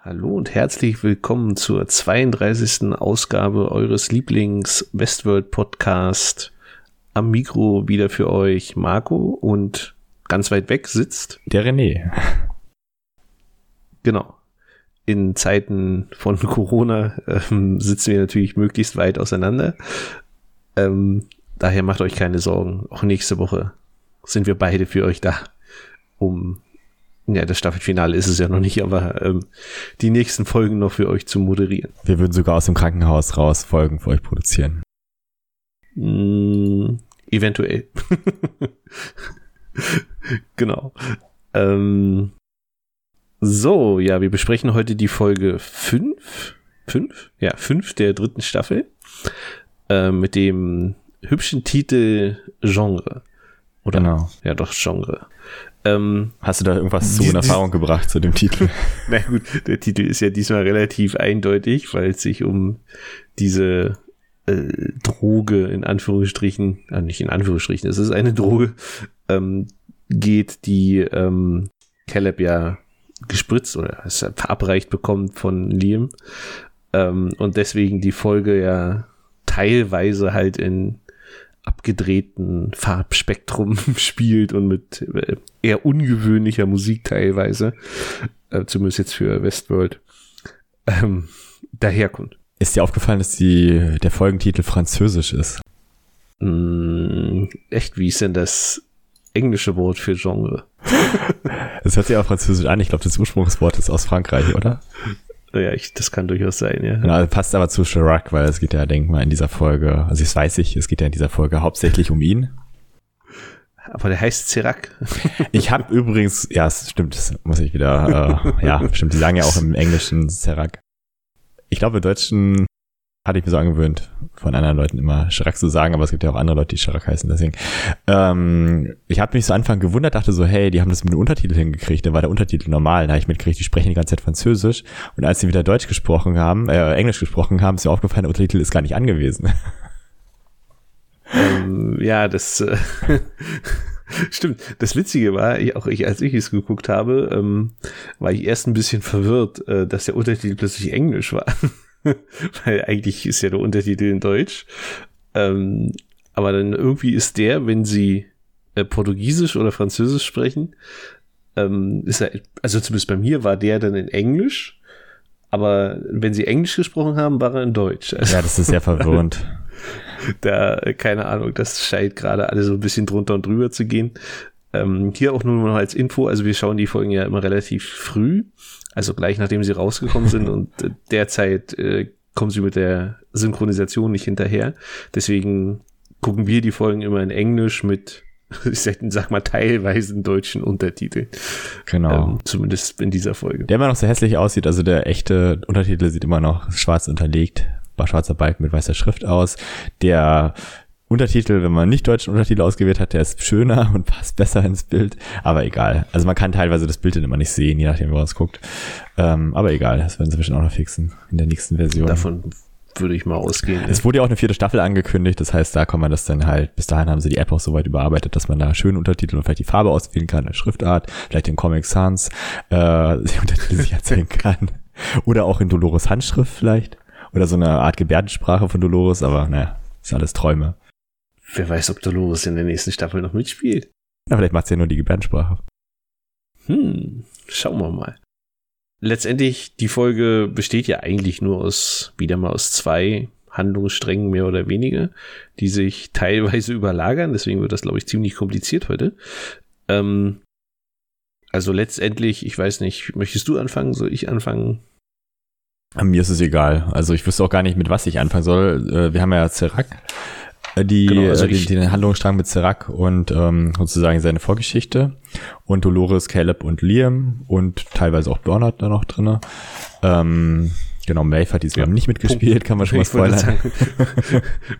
Hallo und herzlich willkommen zur 32. Ausgabe eures Lieblings-Westworld Podcast. Am Mikro wieder für euch Marco und ganz weit weg sitzt der René. Genau. In Zeiten von Corona ähm, sitzen wir natürlich möglichst weit auseinander. Ähm, daher macht euch keine Sorgen. Auch nächste Woche sind wir beide für euch da, um ja, das Staffelfinale ist es ja noch nicht, aber ähm, die nächsten Folgen noch für euch zu moderieren. Wir würden sogar aus dem Krankenhaus raus Folgen für euch produzieren. Mm, eventuell. genau. Ähm, so, ja, wir besprechen heute die Folge 5. 5? Ja, 5 der dritten Staffel. Äh, mit dem hübschen Titel Genre. Oder? Genau. Ja, doch, Genre. Ähm, Hast du da irgendwas zu in Erfahrung gebracht zu dem Titel? Na gut, der Titel ist ja diesmal relativ eindeutig, weil es sich um diese äh, Droge in Anführungsstrichen, äh, nicht in Anführungsstrichen, es ist eine Droge, ähm, geht, die ähm, Caleb ja gespritzt oder verabreicht bekommt von Liam. Ähm, und deswegen die Folge ja teilweise halt in abgedrehten Farbspektrum spielt und mit äh, eher ungewöhnlicher Musik teilweise, äh, zumindest jetzt für Westworld, ähm, daherkommt. Ist dir aufgefallen, dass die, der Folgentitel französisch ist? Mm, echt, wie ist denn das englische Wort für Genre? Das hört sich auch französisch an. Ich glaube, das Ursprungswort ist aus Frankreich, oder? Ja, ich, das kann durchaus sein, ja. Genau, passt aber zu Chirac, weil es geht ja, denk mal, in dieser Folge, also das weiß ich, es geht ja in dieser Folge hauptsächlich um ihn. Aber der heißt Serac. Ich habe übrigens, ja, es stimmt, das muss ich wieder, äh, ja, stimmt, die sagen ja auch im Englischen Serac. Ich glaube, im Deutschen hatte ich mir so angewöhnt, von anderen Leuten immer Chirac zu sagen, aber es gibt ja auch andere Leute, die Chirac heißen, deswegen. Ähm, ich habe mich so Anfang gewundert, dachte so, hey, die haben das mit dem Untertitel hingekriegt, dann war der Untertitel normal, da habe ich mitgekriegt, die sprechen die ganze Zeit Französisch und als sie wieder Deutsch gesprochen haben, äh, Englisch gesprochen haben, ist mir aufgefallen, der Untertitel ist gar nicht angewiesen. ähm, ja, das äh, stimmt. Das Witzige war, ich, auch ich, als ich es geguckt habe, ähm, war ich erst ein bisschen verwirrt, äh, dass der Untertitel plötzlich Englisch war. Weil eigentlich ist ja der Untertitel in Deutsch. Ähm, aber dann irgendwie ist der, wenn sie äh, Portugiesisch oder Französisch sprechen, ähm, ist er, also zumindest bei mir war der dann in Englisch. Aber wenn sie Englisch gesprochen haben, war er in Deutsch. Also, ja, das ist sehr verwirrend. da, keine Ahnung, das scheint gerade alle so ein bisschen drunter und drüber zu gehen. Ähm, hier auch nur noch als Info, also wir schauen die Folgen ja immer relativ früh, also gleich nachdem sie rausgekommen sind und äh, derzeit äh, kommen sie mit der Synchronisation nicht hinterher. Deswegen gucken wir die Folgen immer in Englisch mit, ich sag mal, teilweise in deutschen Untertiteln. Genau. Ähm, zumindest in dieser Folge. Der immer noch so hässlich aussieht, also der echte Untertitel sieht immer noch schwarz unterlegt, schwarzer Balken mit weißer Schrift aus. Der Untertitel, wenn man nicht deutschen Untertitel ausgewählt hat, der ist schöner und passt besser ins Bild. Aber egal. Also man kann teilweise das Bild dann immer nicht sehen, je nachdem, wo man es guckt. Ähm, aber egal, das werden sie bestimmt auch noch fixen in der nächsten Version. Davon würde ich mal ausgehen. Es wurde ja auch eine vierte Staffel angekündigt, das heißt, da kann man das dann halt, bis dahin haben sie die App auch so weit überarbeitet, dass man da schöne Untertitel und vielleicht die Farbe auswählen kann, eine Schriftart, vielleicht den Comic Sans, äh, die Untertitel sich erzählen kann. Oder auch in Dolores Handschrift vielleicht. Oder so eine Art Gebärdensprache von Dolores, aber naja, ist alles Träume. Wer weiß, ob Dolores in der nächsten Staffel noch mitspielt. Na, vielleicht macht sie ja nur die Gebärdensprache. Hm, schauen wir mal. Letztendlich, die Folge besteht ja eigentlich nur aus, wieder mal aus zwei Handlungssträngen mehr oder weniger, die sich teilweise überlagern. Deswegen wird das, glaube ich, ziemlich kompliziert heute. Ähm, also letztendlich, ich weiß nicht, möchtest du anfangen? Soll ich anfangen? Mir ist es egal. Also ich wüsste auch gar nicht, mit was ich anfangen soll. Äh, wir haben ja Zerak, die, genau, also den, den Handlungsstrang mit Zerak und ähm, sozusagen seine Vorgeschichte und Dolores, Caleb und Liam und teilweise auch Bernard da noch drinne. Ähm, genau, Maeve hat diesmal ja, nicht mitgespielt, kann man schon mal spoilern.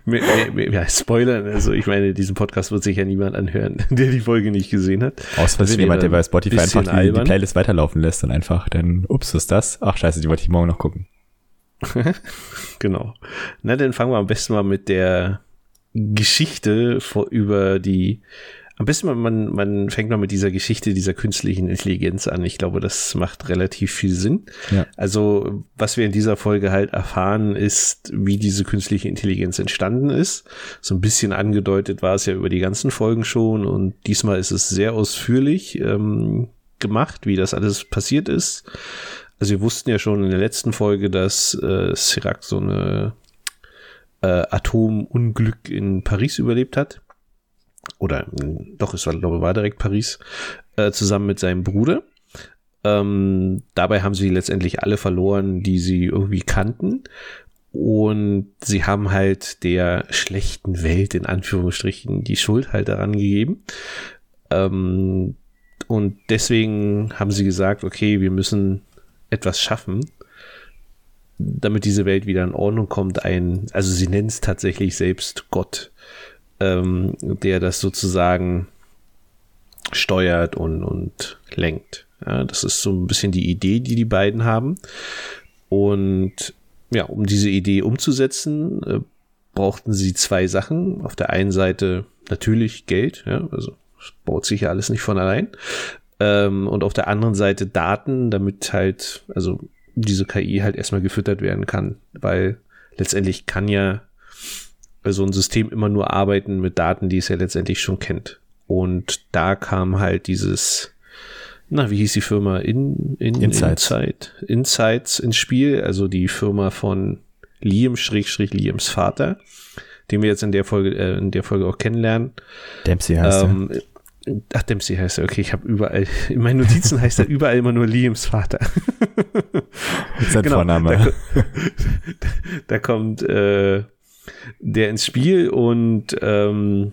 ja, spoilern, also ich meine, diesen Podcast wird sich ja niemand anhören, der die Folge nicht gesehen hat. Aus Versehen jemand, der bei Spotify einfach die, die, Playlist weiterlaufen lässt und einfach, denn ups, ist das? Ach scheiße, die wollte ich morgen noch gucken. genau. Na, dann fangen wir am besten mal mit der Geschichte vor, über die am besten man, man, fängt mal mit dieser Geschichte dieser künstlichen Intelligenz an. Ich glaube, das macht relativ viel Sinn. Ja. Also, was wir in dieser Folge halt erfahren, ist, wie diese künstliche Intelligenz entstanden ist. So ein bisschen angedeutet war es ja über die ganzen Folgen schon und diesmal ist es sehr ausführlich ähm, gemacht, wie das alles passiert ist. Also wir wussten ja schon in der letzten Folge, dass äh, Sirac so eine äh, Atomunglück in Paris überlebt hat oder doch, es war, glaube ich, war direkt Paris, äh, zusammen mit seinem Bruder. Ähm, dabei haben sie letztendlich alle verloren, die sie irgendwie kannten. Und sie haben halt der schlechten Welt in Anführungsstrichen die Schuld halt daran gegeben. Ähm, und deswegen haben sie gesagt, okay, wir müssen etwas schaffen, damit diese Welt wieder in Ordnung kommt. Ein, also sie nennen es tatsächlich selbst Gott ähm, der das sozusagen steuert und, und lenkt. Ja, das ist so ein bisschen die Idee, die die beiden haben. Und ja, um diese Idee umzusetzen, äh, brauchten sie zwei Sachen. Auf der einen Seite natürlich Geld, ja, also das baut sich ja alles nicht von allein. Ähm, und auf der anderen Seite Daten, damit halt, also diese KI halt erstmal gefüttert werden kann, weil letztendlich kann ja so ein System immer nur arbeiten mit Daten, die es ja letztendlich schon kennt. Und da kam halt dieses, na, wie hieß die Firma? In, in, Insights. Insight, Insights ins Spiel, also die Firma von Liam Schrägstrich Liams Vater, den wir jetzt in der Folge, äh, in der Folge auch kennenlernen. Dempsey heißt ähm, er. Ach, Dempsey heißt er. Okay, ich habe überall, in meinen Notizen heißt er überall immer nur Liams Vater. Sein genau, Vorname. Da, da kommt äh, der ins Spiel und ähm,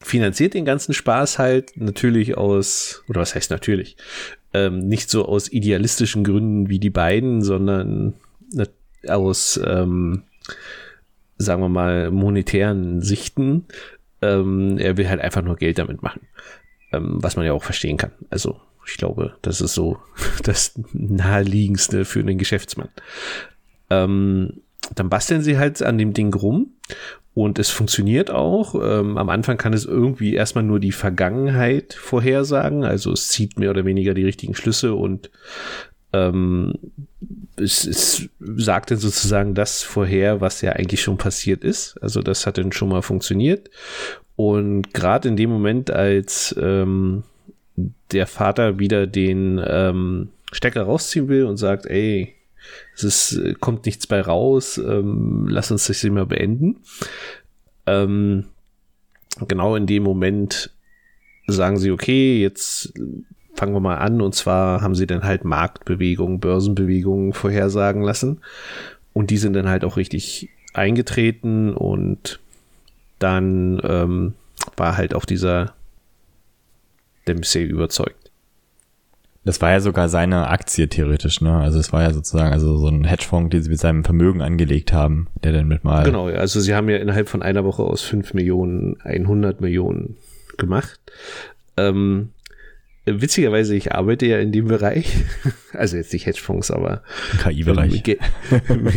finanziert den ganzen Spaß halt natürlich aus, oder was heißt natürlich, ähm, nicht so aus idealistischen Gründen wie die beiden, sondern aus, ähm, sagen wir mal, monetären Sichten. Ähm, er will halt einfach nur Geld damit machen, ähm, was man ja auch verstehen kann. Also ich glaube, das ist so das naheliegendste für einen Geschäftsmann. Ähm, dann basteln sie halt an dem Ding rum und es funktioniert auch. Ähm, am Anfang kann es irgendwie erstmal nur die Vergangenheit vorhersagen, also es zieht mehr oder weniger die richtigen Schlüsse und ähm, es, es sagt dann sozusagen das vorher, was ja eigentlich schon passiert ist. Also das hat dann schon mal funktioniert. Und gerade in dem Moment, als ähm, der Vater wieder den ähm, Stecker rausziehen will und sagt, ey, es ist, kommt nichts bei raus, ähm, lass uns das mal beenden. Ähm, genau in dem Moment sagen sie, okay, jetzt fangen wir mal an. Und zwar haben sie dann halt Marktbewegungen, Börsenbewegungen vorhersagen lassen. Und die sind dann halt auch richtig eingetreten und dann ähm, war halt auch dieser Dempsey überzeugt. Das war ja sogar seine Aktie theoretisch, ne? Also es war ja sozusagen also so ein Hedgefonds, den sie mit seinem Vermögen angelegt haben, der dann mit mal. Genau, also sie haben ja innerhalb von einer Woche aus 5 Millionen 100 Millionen gemacht. Ähm, witzigerweise, ich arbeite ja in dem Bereich, also jetzt nicht Hedgefonds, aber KI-Bereich. Ähm,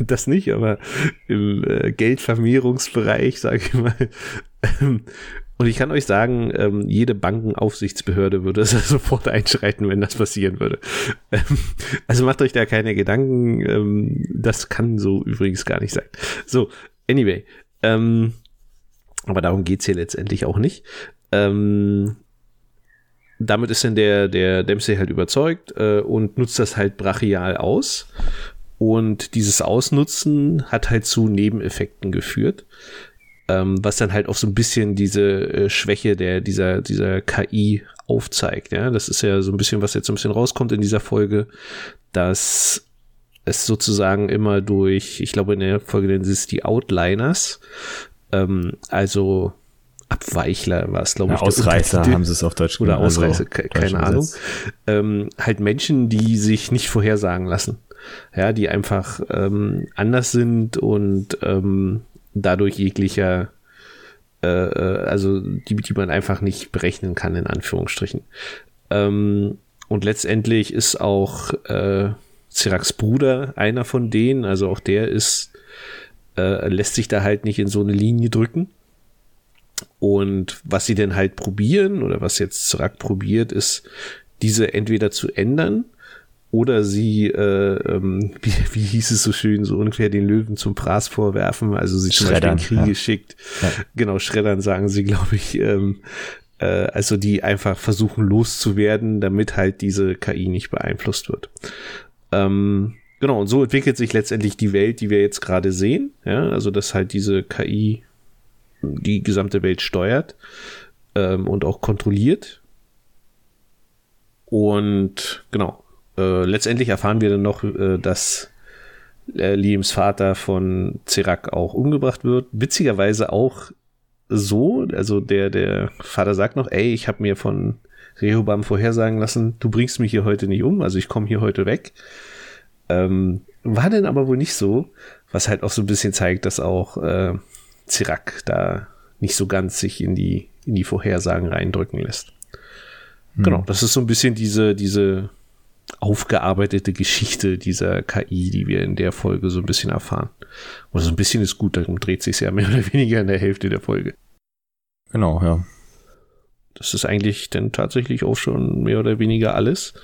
das nicht, aber im äh, Geldvermehrungsbereich, sage ich mal. Ähm, und ich kann euch sagen, ähm, jede Bankenaufsichtsbehörde würde sofort einschreiten, wenn das passieren würde. Also macht euch da keine Gedanken. Das kann so übrigens gar nicht sein. So, anyway. Aber darum geht's hier letztendlich auch nicht. Ähm, damit ist dann der, der Dempsey halt überzeugt äh, und nutzt das halt brachial aus. Und dieses Ausnutzen hat halt zu Nebeneffekten geführt ähm, was dann halt auch so ein bisschen diese äh, Schwäche der dieser dieser KI aufzeigt. Ja, das ist ja so ein bisschen, was jetzt so ein bisschen rauskommt in dieser Folge, dass es sozusagen immer durch, ich glaube in der Folge nennen sie es die Outliners, ähm, also Abweichler war es, glaube ich. Ausreißer haben sie es auf Deutsch Oder Ausreißer, also, keine Ahnung. Ähm, halt Menschen, die sich nicht vorhersagen lassen. Ja, die einfach ähm, anders sind und ähm, dadurch jeglicher, äh, äh, also die, die man einfach nicht berechnen kann, in Anführungsstrichen. Ähm, und letztendlich ist auch äh, Ciracs Bruder einer von denen, also auch der ist äh, lässt sich da halt nicht in so eine Linie drücken. Und was sie denn halt probieren, oder was jetzt Zrak probiert, ist, diese entweder zu ändern oder sie, äh, ähm, wie, wie hieß es so schön, so ungefähr den Löwen zum Fraß vorwerfen, also sie zum Beispiel in Kriege ja. schickt. Ja. Genau, Schreddern sagen sie, glaube ich, ähm, äh, also die einfach versuchen loszuwerden, damit halt diese KI nicht beeinflusst wird. Ähm, genau, und so entwickelt sich letztendlich die Welt, die wir jetzt gerade sehen. Ja, also dass halt diese KI die gesamte Welt steuert ähm, und auch kontrolliert. Und genau, äh, letztendlich erfahren wir dann noch, äh, dass äh, Liams Vater von Zerak auch umgebracht wird. Witzigerweise auch so, also der, der Vater sagt noch, ey, ich habe mir von Rehobam vorhersagen lassen, du bringst mich hier heute nicht um, also ich komme hier heute weg. Ähm, war denn aber wohl nicht so, was halt auch so ein bisschen zeigt, dass auch äh, Zirak da nicht so ganz sich in die, in die Vorhersagen reindrücken lässt. Hm. Genau, das ist so ein bisschen diese, diese aufgearbeitete Geschichte dieser KI, die wir in der Folge so ein bisschen erfahren. Und so ein bisschen ist gut, darum dreht sich ja mehr oder weniger in der Hälfte der Folge. Genau, ja. Das ist eigentlich dann tatsächlich auch schon mehr oder weniger alles.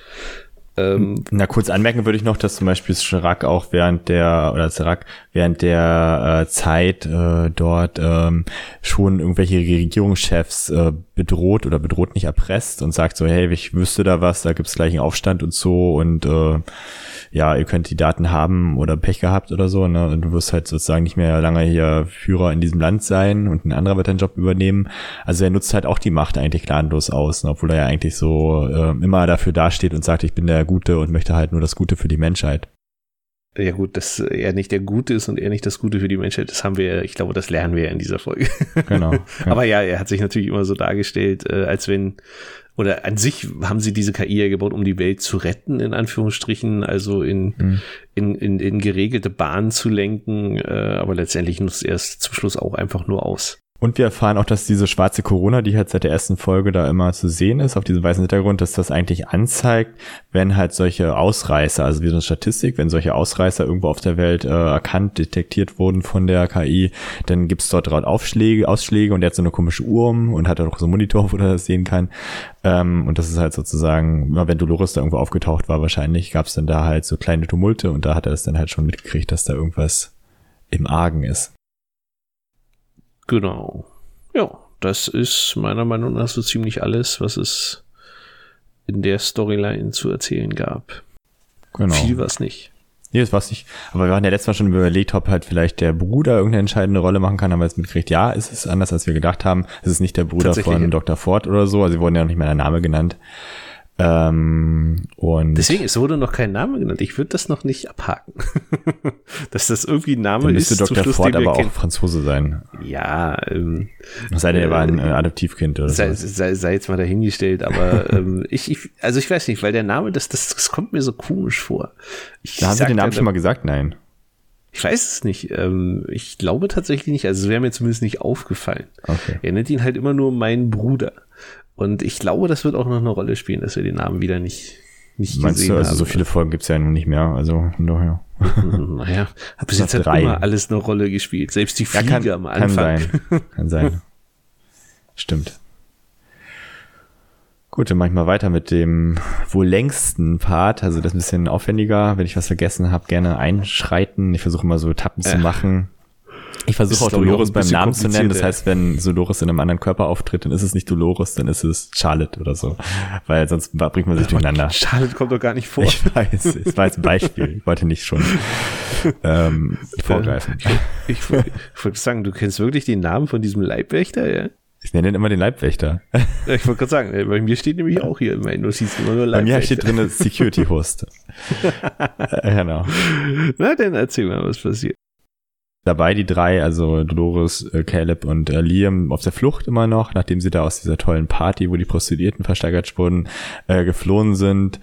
Ähm, Na, kurz anmerken würde ich noch, dass zum Beispiel Chirac auch während der, oder Chirac während der äh, Zeit äh, dort ähm, schon irgendwelche Regierungschefs äh, bedroht oder bedroht nicht erpresst und sagt so, hey, ich wüsste da was, da gibt's gleich einen Aufstand und so und äh, ja, ihr könnt die Daten haben oder Pech gehabt oder so, ne? Und du wirst halt sozusagen nicht mehr lange hier Führer in diesem Land sein und ein anderer wird deinen Job übernehmen. Also er nutzt halt auch die Macht eigentlich gnadenlos aus, ne? obwohl er ja eigentlich so äh, immer dafür dasteht und sagt, ich bin der Gute und möchte halt nur das Gute für die Menschheit. Ja gut, dass er nicht der Gute ist und er nicht das Gute für die Menschheit, das haben wir, ich glaube, das lernen wir ja in dieser Folge. Genau. Ja. Aber ja, er hat sich natürlich immer so dargestellt, äh, als wenn oder an sich haben sie diese KI ja gebaut, um die Welt zu retten, in Anführungsstrichen, also in, mhm. in, in, in geregelte Bahnen zu lenken, äh, aber letztendlich nutzt er es zum Schluss auch einfach nur aus. Und wir erfahren auch, dass diese schwarze Corona, die halt seit der ersten Folge da immer zu sehen ist, auf diesem weißen Hintergrund, dass das eigentlich anzeigt, wenn halt solche Ausreißer, also wie so eine Statistik, wenn solche Ausreißer irgendwo auf der Welt äh, erkannt, detektiert wurden von der KI, dann gibt's dort dort Aufschläge, Ausschläge und der hat so eine komische Uhr um und hat auch so einen Monitor, wo er das sehen kann. Ähm, und das ist halt sozusagen, wenn Dolores da irgendwo aufgetaucht war, wahrscheinlich gab's dann da halt so kleine Tumulte und da hat er es dann halt schon mitgekriegt, dass da irgendwas im Argen ist. Genau. Ja, das ist meiner Meinung nach so ziemlich alles, was es in der Storyline zu erzählen gab. Genau. Viel war es nicht. Nee, das war's nicht. Aber wir hatten ja letztes Mal schon überlegt, ob halt vielleicht der Bruder irgendeine entscheidende Rolle machen kann. Haben wir jetzt mitgekriegt, ja, es ist anders, als wir gedacht haben. Es ist nicht der Bruder von Dr. Ford oder so. Also sie wurden ja noch nicht mehr der Name genannt. Ähm, und Deswegen, es wurde noch kein Name genannt. Ich würde das noch nicht abhaken. Dass das irgendwie ein Name dann müsste ist. Dr. Schluss, Ford aber auch Franzose sein. Ja, ähm, sei denn, er war ein äh, Adoptivkind oder sei, so. Sei, sei jetzt mal dahingestellt, aber ähm, ich, ich, also ich weiß nicht, weil der Name, das, das, das kommt mir so komisch vor. Ich da haben Sie den Namen schon mal gesagt? Nein. Ich weiß es nicht. Ähm, ich glaube tatsächlich nicht. Also es wäre mir zumindest nicht aufgefallen. Okay. Er nennt ihn halt immer nur mein Bruder. Und ich glaube, das wird auch noch eine Rolle spielen, dass wir den Namen wieder nicht, nicht Meinst gesehen du, also haben. so viele Folgen gibt's ja noch nicht mehr, also daher. naja, hat bis jetzt halt immer alles eine Rolle gespielt. Selbst die Fliege ja, kann, am Anfang. Kann sein, kann sein. Stimmt. Gut, dann mach ich mal weiter mit dem wohl längsten Part. Also das ist ein bisschen aufwendiger. Wenn ich was vergessen habe, gerne einschreiten. Ich versuche mal so Etappen äh. zu machen. Ich versuche auch Dolores beim Namen zu nennen. Das heißt, wenn Dolores in einem anderen Körper auftritt, dann ist es nicht Dolores, dann ist es Charlotte oder so. Weil sonst bringt man sich durcheinander. Charlotte kommt doch gar nicht vor. Ich weiß, es war jetzt ein Beispiel. Ich wollte nicht schon ähm, vorgreifen. Ich, ich, ich wollte sagen, du kennst wirklich den Namen von diesem Leibwächter, ja? Ich nenne ihn immer den Leibwächter. ich wollte gerade sagen, bei mir steht nämlich auch hier in meinen Notizen immer nur Leibwächter. Bei mir steht drin Security Host. Äh, genau. Na, dann erzähl mal, was passiert dabei, die drei, also Dolores, äh, Caleb und äh, Liam, auf der Flucht immer noch, nachdem sie da aus dieser tollen Party, wo die Prostituierten versteigert wurden, äh, geflohen sind.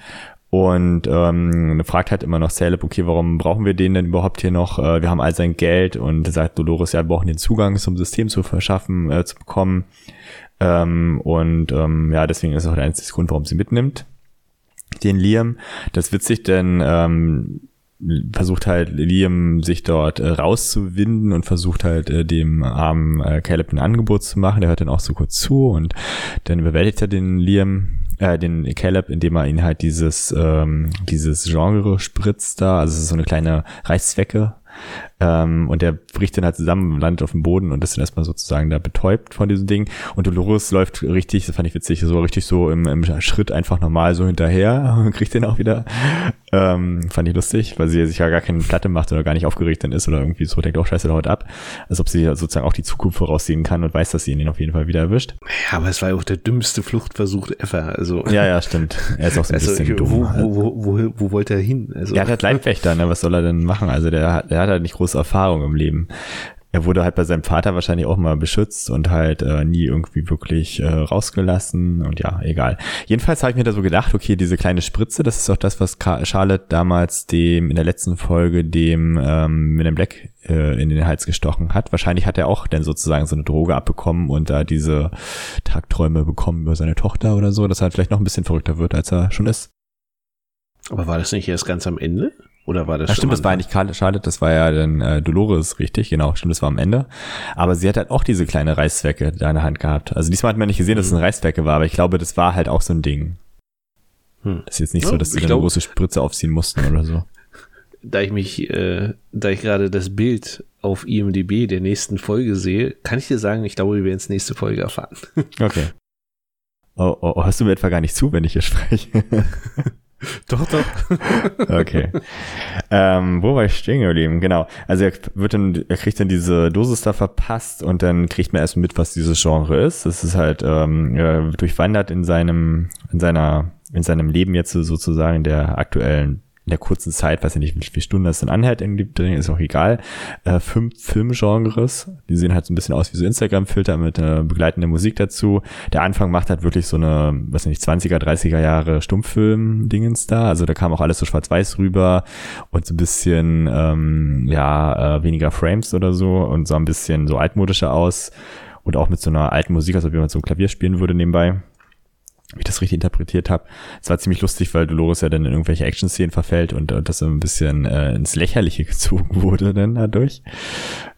Und ähm, fragt halt immer noch Caleb, okay, warum brauchen wir den denn überhaupt hier noch? Äh, wir haben all sein Geld und sagt Dolores, ja, wir brauchen den Zugang zum System zu verschaffen, äh, zu bekommen. Ähm, und ähm, ja, deswegen ist auch der einzige Grund, warum sie mitnimmt den Liam. Das ist witzig, denn ähm, versucht halt Liam sich dort äh, rauszuwinden und versucht halt äh, dem armen äh, Caleb ein Angebot zu machen. Der hört dann auch so kurz zu und dann überwältigt er den Liam, äh, den Caleb, indem er ihn halt dieses, ähm, dieses Genre spritzt da. Also es ist so eine kleine Reißzwecke ähm, und der bricht dann halt zusammen, landet auf dem Boden und ist dann erstmal sozusagen da betäubt von diesem Ding. Und Dolores läuft richtig, das fand ich witzig, so richtig so im, im Schritt einfach normal so hinterher und kriegt den auch wieder. Ähm, fand ich lustig, weil sie sich ja gar keine Platte macht oder gar nicht aufgeregt dann ist oder irgendwie so denkt, oh scheiße, haut ab. Als ob sie sozusagen auch die Zukunft voraussehen kann und weiß, dass sie ihn auf jeden Fall wieder erwischt. Ja, aber es war ja auch der dümmste Fluchtversuch ever. Also, ja, ja, stimmt. Er ist auch so ein also, bisschen dumm. wo, wo, wo, wo wollte er hin? Also, Der hat halt Leibwächter, ne? Was soll er denn machen? Also der, hat- der hat halt nicht große Erfahrung im Leben. Er wurde halt bei seinem Vater wahrscheinlich auch mal beschützt und halt äh, nie irgendwie wirklich äh, rausgelassen und ja, egal. Jedenfalls habe ich mir da so gedacht, okay, diese kleine Spritze, das ist auch das, was Charlotte damals dem in der letzten Folge dem ähm, mit dem Black äh, in den Hals gestochen hat. Wahrscheinlich hat er auch dann sozusagen so eine Droge abbekommen und da diese Tagträume bekommen über seine Tochter oder so, dass er halt vielleicht noch ein bisschen verrückter wird, als er schon ist. aber war das nicht erst ganz am Ende? Oder war das Ja, schon stimmt, das war ja nicht Charlotte, das war ja dann äh, Dolores, richtig, genau, stimmt, das war am Ende. Aber sie hat halt auch diese kleine Reißzwecke da in der Hand gehabt. Also diesmal hat man nicht gesehen, dass es eine Reißzwecke war, aber ich glaube, das war halt auch so ein Ding. Hm. Das ist jetzt nicht Ja, so, dass sie eine große Spritze aufziehen mussten oder so. da ich mich, äh, da ich gerade das Bild auf IMDb der nächsten Folge sehe, kann ich dir sagen, ich glaube, wir werden es nächste Folge erfahren. Okay. Oh, oh, oh, hörst du mir etwa gar nicht zu, wenn ich hier spreche? doch, doch. Okay. ähm, wo war ich stehen geblieben? Genau. Also er wird dann, er kriegt dann diese Dosis da verpasst und dann kriegt man erst mit, was dieses Genre ist. Das ist halt ähm, er durchwandert in seinem, in seiner, in seinem Leben jetzt so sozusagen der aktuellen in der kurzen Zeit, weiß ich nicht, wie viele Stunden das dann anhält, in die drin ist auch egal, äh, fünf Filmgenres, die sehen halt so ein bisschen aus wie so Instagram-Filter mit äh, begleitender Musik dazu. Der Anfang macht halt wirklich so eine, weiß nicht, 20er, 30er Jahre Stummfilm-Dingens da, also da kam auch alles so schwarz-weiß rüber und so ein bisschen, ähm, ja, äh, weniger Frames oder so und so ein bisschen so altmodischer aus und auch mit so einer alten Musik, als ob jemand so ein Klavier spielen würde nebenbei wie ich das richtig interpretiert habe. Es war ziemlich lustig, weil Dolores ja dann in irgendwelche Action-Szenen verfällt und, und das so ein bisschen äh, ins Lächerliche gezogen wurde dann dadurch.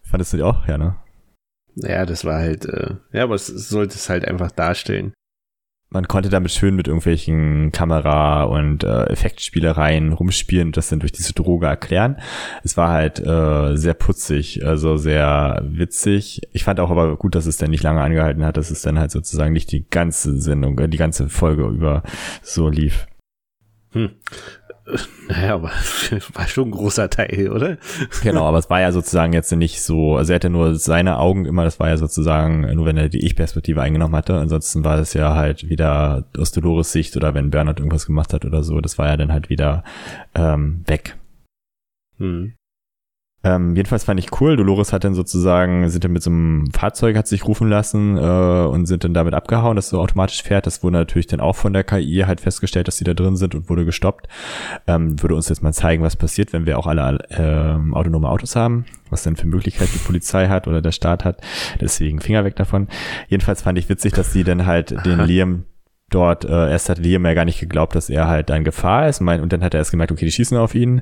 Fandest du die auch? Ja, ne? Ja, das war halt, äh, ja, aber es sollte es halt einfach darstellen. Man konnte damit schön mit irgendwelchen Kamera- und äh, Effektspielereien rumspielen und das dann durch diese Droge erklären. Es war halt äh, sehr putzig, also sehr witzig. Ich fand auch aber gut, dass es dann nicht lange angehalten hat, dass es dann halt sozusagen nicht die ganze Sendung, äh, die ganze Folge über so lief. Hm. Naja, aber war schon ein großer Teil, oder? Genau, aber es war ja sozusagen jetzt nicht so, also er hatte nur seine Augen immer, das war ja sozusagen nur, wenn er die Ich-Perspektive eingenommen hatte. Ansonsten war es ja halt wieder aus Dolores Sicht oder wenn Bernhard irgendwas gemacht hat oder so, das war ja dann halt wieder ähm, weg. Hm. Ähm, jedenfalls fand ich cool. Dolores hat dann sozusagen, sind dann mit so einem Fahrzeug, hat sich rufen lassen äh, und sind dann damit abgehauen, dass so automatisch fährt. Das wurde natürlich dann auch von der KI halt festgestellt, dass sie da drin sind und wurde gestoppt. Ähm, würde uns jetzt mal zeigen, was passiert, wenn wir auch alle ähm, autonome Autos haben, was denn für Möglichkeiten die Polizei hat oder der Staat hat. Deswegen Finger weg davon. Jedenfalls fand ich witzig, dass sie dann halt den Liam dort, äh, erst hat Liam ja gar nicht geglaubt, dass er halt in Gefahr ist. Mein, und dann hat er erst gemerkt, okay, die schießen auf ihn.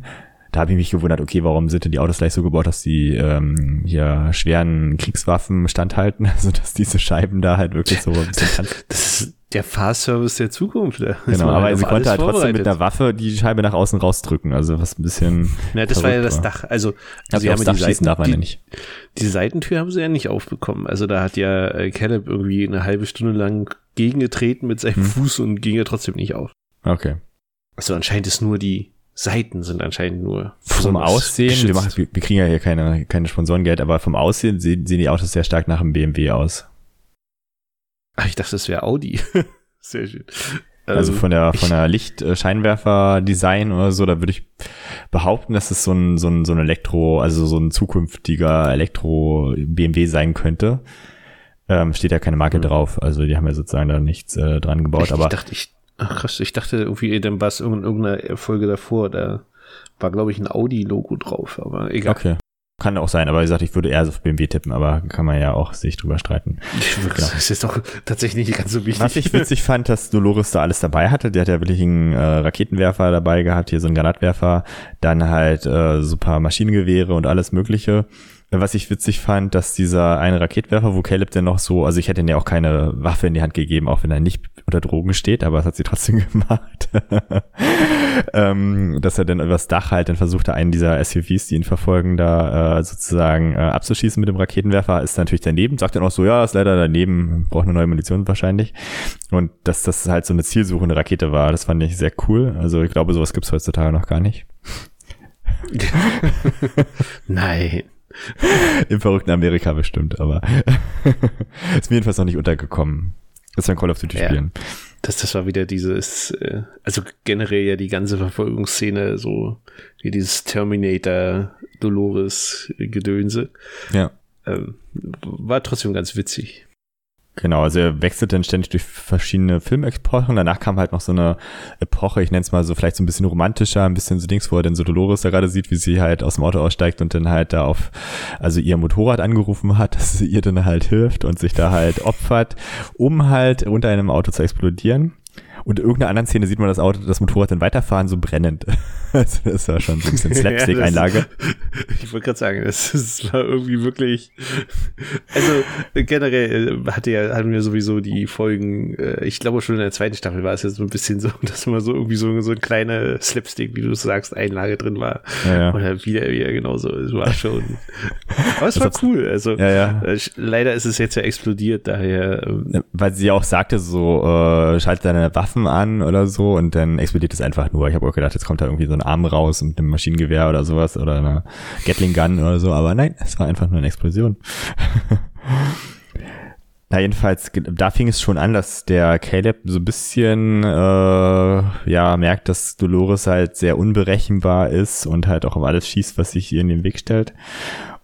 Da habe ich mich gewundert, okay, warum sind denn die Autos gleich so gebaut, dass die ähm, hier schweren Kriegswaffen standhalten, also dass diese Scheiben da halt wirklich so ein bisschen. Das ist der Fahrservice der Zukunft. Da Genau, aber auf sie konnte halt trotzdem mit einer Waffe die Scheibe nach außen rausdrücken, also was ein bisschen. Ja, das war ja das Dach. Also, Also sie haben Dach die, Seiten, darf man die, ja nicht. die Seitentür haben sie ja nicht aufbekommen. Also da hat ja äh, Caleb irgendwie eine halbe Stunde lang gegengetreten mit seinem Hm. Fuß und ging ja trotzdem nicht auf. Okay. Also anscheinend ist nur die Seiten sind anscheinend nur Vom Aussehen, wir, machen, wir, kriegen ja hier keine, keine Sponsorengeld, aber vom Aussehen sehen, sehen die Autos sehr stark nach einem BMW aus. Ach, ich dachte, das wäre Audi. Sehr schön. Also Ähm, von der, von der Licht-Scheinwerfer-Design oder so, da würde ich behaupten, dass es so ein, so ein, so ein Elektro, also so ein zukünftiger Elektro-BMW sein könnte. Ähm, steht ja keine Marke Hm. drauf, also die haben ja sozusagen da nichts äh, dran gebaut, ich, aber ich dachte, ich, ach krass, ich dachte irgendwie, dann war es in irgendeiner Folge davor, da war, glaube ich, ein Audi-Logo drauf, aber egal. okay. kann auch sein, aber wie gesagt, ich würde eher so auf BMW tippen, aber kann man ja auch sich drüber streiten. Genau. Das ist doch tatsächlich nicht ganz so wichtig. Was ich witzig fand, dass Dolores da alles dabei hatte. Der hat ja wirklich einen äh, Raketenwerfer dabei gehabt, hier so einen Granatwerfer, dann halt äh, so paar Maschinengewehre und alles mögliche. Was ich witzig fand, dass dieser eine Raketwerfer, wo Caleb denn noch so, also ich hätte ihm ja auch keine Waffe in die Hand gegeben, auch wenn er nicht unter Drogen steht, aber es hat sie trotzdem gemacht. ähm, dass er dann übers Dach halt dann versuchte, einen dieser SUVs, die ihn verfolgen, da äh, sozusagen äh, abzuschießen mit dem Raketenwerfer, ist natürlich daneben, sagt dann auch so, ja, ist leider daneben, braucht eine neue Munition wahrscheinlich. Und dass das halt so eine zielsuchende Rakete war, das fand ich sehr cool. Also ich glaube, sowas gibt's heutzutage noch gar nicht. Nein. Im verrückten Amerika bestimmt, aber ist mir jedenfalls noch nicht untergekommen. Das war ein Call of Duty spielen. Ja, das, das war wieder dieses, äh, also generell ja die ganze Verfolgungsszene, so wie dieses Terminator Dolores Gedönse. Ja. Ähm, war trotzdem ganz witzig. Genau, also er wechselt dann ständig durch verschiedene Filmepochen. Danach kam halt noch so eine Epoche, ich nenne es mal so vielleicht so ein bisschen romantischer, ein bisschen so Dings, wo er dann so Dolores da gerade sieht, wie sie halt aus dem Auto aussteigt und dann halt da auf, also ihr Motorrad angerufen hat, dass sie ihr dann halt hilft und sich da halt opfert, um halt unter einem Auto zu explodieren. Und in irgendeiner anderen Szene sieht man das Auto, das Motorrad dann weiterfahren, so brennend. also das war schon so ein bisschen Slapstick-Einlage. ja, ich wollte gerade sagen, das, das, war irgendwie wirklich. Also generell äh, hatte ja, hatten wir sowieso die Folgen, äh, ich glaube schon in der zweiten Staffel war es ja so ein bisschen so, dass immer so irgendwie so, so ein kleiner Slapstick, wie du sagst, Einlage drin war. Ja, ja. Oder wieder, wieder genauso. Es war schon. Aber es war cool. Also ja, ja. Äh, leider ist es jetzt ja explodiert, daher. Ähm, Weil sie auch sagte, so, äh, schalte deine Waffe Waffen an oder so und dann explodiert es einfach nur. Ich habe auch gedacht, jetzt kommt da irgendwie so ein Arm raus mit einem Maschinengewehr oder sowas oder einer Gatling Gun oder so, aber nein, es war einfach nur eine Explosion. Na, jedenfalls, da fing es schon an, dass der Caleb so ein bisschen, äh, ja, merkt, dass Dolores halt sehr unberechenbar ist und halt auch auf alles schießt, was sich ihr in den Weg stellt.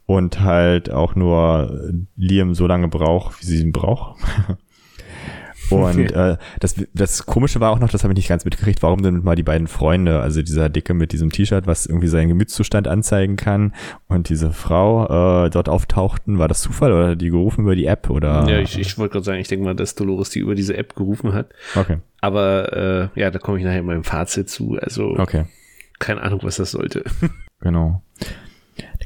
Und halt auch nur Liam so lange braucht, wie sie ihn braucht. Und äh, das, das Komische war auch noch, das habe ich nicht ganz mitgekriegt, warum denn mal die beiden Freunde, also dieser Dicke mit diesem T-Shirt, was irgendwie seinen Gemütszustand anzeigen kann, und diese Frau äh, dort auftauchten. War das Zufall oder die gerufen über die App? oder? Ja, ich, ich wollte gerade sagen, ich denke mal, dass Dolores die über diese App gerufen hat. Okay. Aber äh, ja, da komme ich nachher in meinem Fazit zu. Also okay. keine Ahnung, was das sollte. Genau.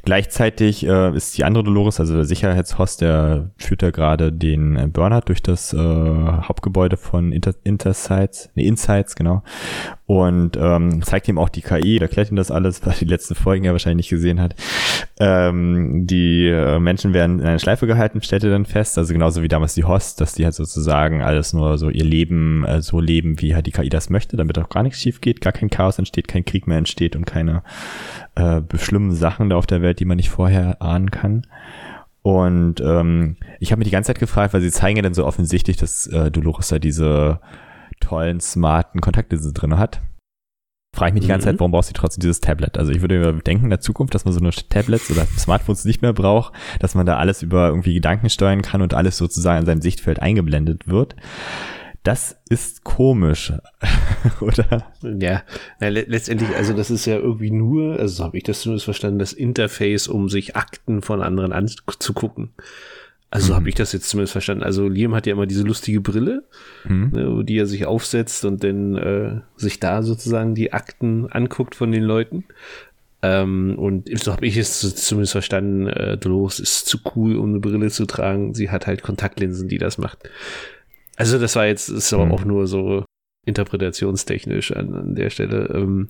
Gleichzeitig äh, ist die andere Dolores, also der Sicherheitshost, der führt ja gerade den äh, Bernhard durch das äh, Hauptgebäude von Inter Intersights, nee, Insights, genau. Und ähm, zeigt ihm auch die KI, erklärt ihm das alles, was die letzten Folgen ja wahrscheinlich nicht gesehen hat. Ähm, die äh, Menschen werden in eine Schleife gehalten, stellt er dann fest, also genauso wie damals die Host, dass die halt sozusagen alles nur so ihr Leben äh, so leben, wie halt die KI das möchte, damit auch gar nichts schief geht, gar kein Chaos entsteht, kein Krieg mehr entsteht und keine äh, schlimmen Sachen da auf der Welt, die man nicht vorher ahnen kann. Und ähm, ich habe mir die ganze Zeit gefragt, weil sie zeigen ja dann so offensichtlich, dass äh, Dolores da diese tollen, smarten Kontaktlinsen drin hat. Frage ich mich die ganze mhm. Zeit, warum braucht sie trotzdem dieses Tablet? Also ich würde mir denken in der Zukunft, dass man so eine Tablets oder Smartphones nicht mehr braucht, dass man da alles über irgendwie Gedanken steuern kann und alles sozusagen in seinem Sichtfeld eingeblendet wird. Das ist komisch, oder? Ja, na, le letztendlich, also das ist ja irgendwie nur, also so habe ich das zumindest verstanden, das Interface, um sich Akten von anderen anzugucken. Also so mhm. habe ich das jetzt zumindest verstanden. Also Liam hat ja immer diese lustige Brille, mhm. ne, die er sich aufsetzt und dann äh, sich da sozusagen die Akten anguckt von den Leuten. Ähm, und so habe ich es zumindest verstanden, äh, Dolores ist zu cool, um eine Brille zu tragen. Sie hat halt Kontaktlinsen, die das macht. Also das war jetzt, ist aber mhm. auch nur so interpretationstechnisch an, an der Stelle. Ähm,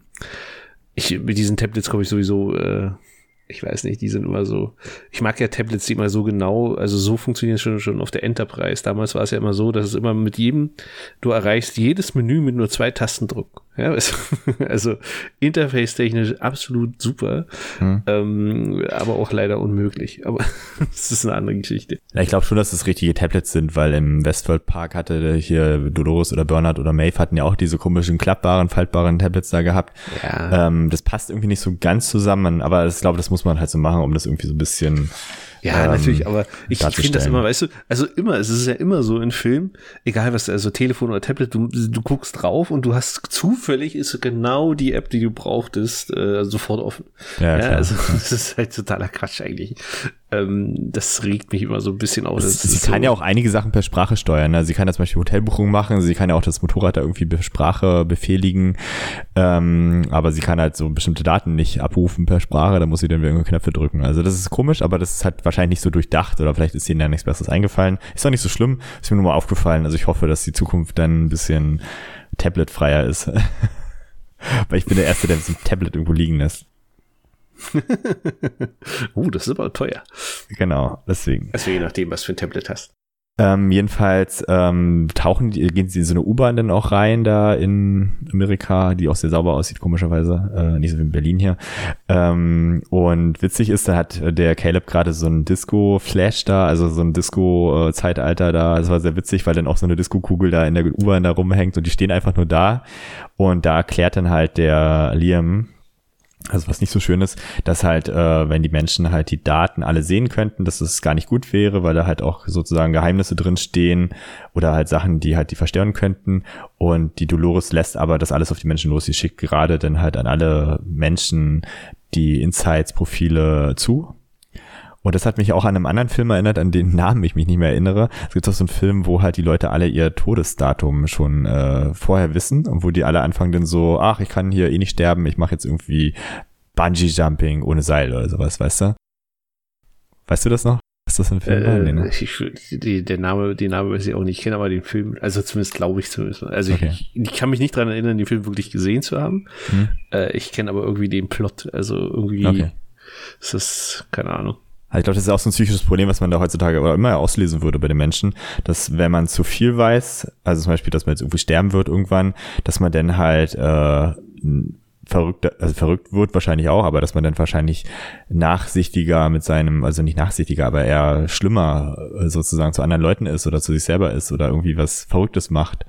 ich, mit diesen Tablets komme ich sowieso äh, ich weiß nicht, die sind immer so. Ich mag ja Tablets, die immer so genau, also so funktionieren schon schon auf der Enterprise. Damals war es ja immer so, dass es immer mit jedem, du erreichst jedes Menü mit nur zwei Tastendruck. Ja, also interface-technisch absolut super, hm. ähm, aber auch leider unmöglich. Aber das ist eine andere Geschichte. Ja, ich glaube schon, dass es richtige Tablets sind, weil im Westworld Park hatte hier Dolores oder Bernard oder Maeve hatten ja auch diese komischen klappbaren, faltbaren Tablets da gehabt. Ja. Ähm, das passt irgendwie nicht so ganz zusammen, aber ich glaube, das muss man halt so machen, um das irgendwie so ein bisschen Ja, ähm, natürlich, aber ich, ich finde das immer, weißt du, also immer, es ist ja immer so in Filmen, egal was, also Telefon oder Tablet, du, du guckst drauf und du hast zufällig ist genau die App, die du brauchtest, äh, sofort offen. Ja, ja also das ist halt totaler Quatsch eigentlich. Ähm, das regt mich immer so ein bisschen aus. Sie, sie kann so ja auch einige Sachen per Sprache steuern. Ne? Sie kann ja zum Beispiel Hotelbuchungen machen, sie kann ja auch das Motorrad da irgendwie per Sprache befehligen, ähm, aber sie kann halt so bestimmte Daten nicht abrufen per Sprache, da muss sie dann wieder irgendwelche Knöpfe drücken. Also das ist komisch, aber das ist halt wahrscheinlich nicht so durchdacht oder vielleicht ist ihnen ja nichts Besseres eingefallen. Ist auch nicht so schlimm, ist mir nur mal aufgefallen. Also ich hoffe, dass die Zukunft dann ein bisschen tabletfreier ist. Weil ich bin der Erste, der ein Tablet irgendwo liegen lässt. uh, das ist aber teuer. Genau, deswegen. Also je nachdem, was für ein Tablet hast. Ähm, jedenfalls ähm, tauchen die, gehen sie in so eine U-Bahn dann auch rein da in Amerika, die auch sehr sauber aussieht, komischerweise. Äh, nicht so wie in Berlin hier. Ähm, und witzig ist, da hat der Caleb gerade so ein Disco-Flash da, also so ein Disco-Zeitalter da. Das war sehr witzig, weil dann auch so eine Disco-Kugel da in der U-Bahn da rumhängt und die stehen einfach nur da. Und da erklärt dann halt der Liam, also was nicht so schön ist, dass halt, äh, wenn die Menschen halt die Daten alle sehen könnten, dass es gar nicht gut wäre, weil da halt auch sozusagen Geheimnisse drin stehen oder halt Sachen, die halt die verstören könnten. Und die Dolores lässt aber das alles auf die Menschen los. Sie schickt gerade dann halt an alle Menschen die Insights-Profile zu und das hat mich auch an einem anderen Film erinnert, an den Namen ich mich nicht mehr erinnere. Es gibt auch so einen Film, wo halt die Leute alle ihr Todesdatum schon äh, vorher wissen und wo die alle anfangen dann so, ach, ich kann hier eh nicht sterben, ich mache jetzt irgendwie Bungee Jumping ohne Seil oder sowas, weißt du? Weißt du das noch? Ist das ein Film? Äh, nee, ne? ich, die, der Name, die Name weiß ich auch nicht. Ich kenne aber den Film, also zumindest glaube ich zumindest. Also okay. ich, ich, kann mich nicht dran erinnern, den Film wirklich gesehen zu haben. Hm. Äh, ich kenne aber irgendwie den Plot. Also irgendwie okay. ist das, keine Ahnung. Also ich glaube, das ist auch so ein psychisches Problem, was man da heutzutage oder immer auslesen würde bei den Menschen, dass wenn man zu viel weiß, also zum Beispiel, dass man jetzt irgendwie sterben wird irgendwann, dass man dann halt äh, verrückt, also verrückt wird wahrscheinlich auch, aber dass man dann wahrscheinlich nachsichtiger mit seinem, also nicht nachsichtiger, aber eher schlimmer äh, sozusagen zu anderen Leuten ist oder zu sich selber ist oder irgendwie was Verrücktes macht.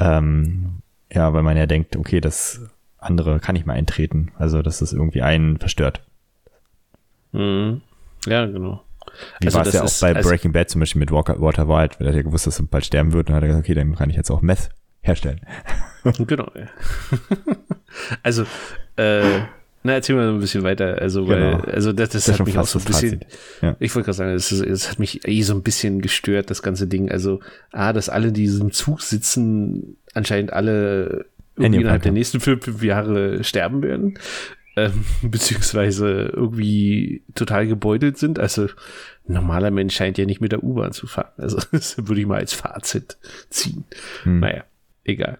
Ähm, ja, weil man ja denkt, okay, das andere kann nicht mehr eintreten. Also, dass das irgendwie einen verstört. Mhm. Ja, genau. Wie also war es ja auch bei also Breaking Bad zum Beispiel mit Walker, Walter White, weil er ja gewusst, dass er bald sterben wird und hat er gesagt, okay, dann kann ich jetzt auch Meth herstellen. genau, ja. also, äh, na, erzähl mal ein bisschen weiter. Also, weil, genau. also das, das, das hat mich auch so ein bisschen, ja. ich wollte gerade sagen, es, es hat mich eh so ein bisschen gestört, das ganze Ding. Also, ah, dass alle in diesem Zug sitzen, anscheinend alle innerhalb der nächsten fünf Jahre sterben werden ähm, beziehungsweise irgendwie total gebeutelt sind. Also ein normaler Mensch scheint ja nicht mit der U-Bahn zu fahren. Also das würde ich mal als Fazit ziehen. Hm. Naja, egal.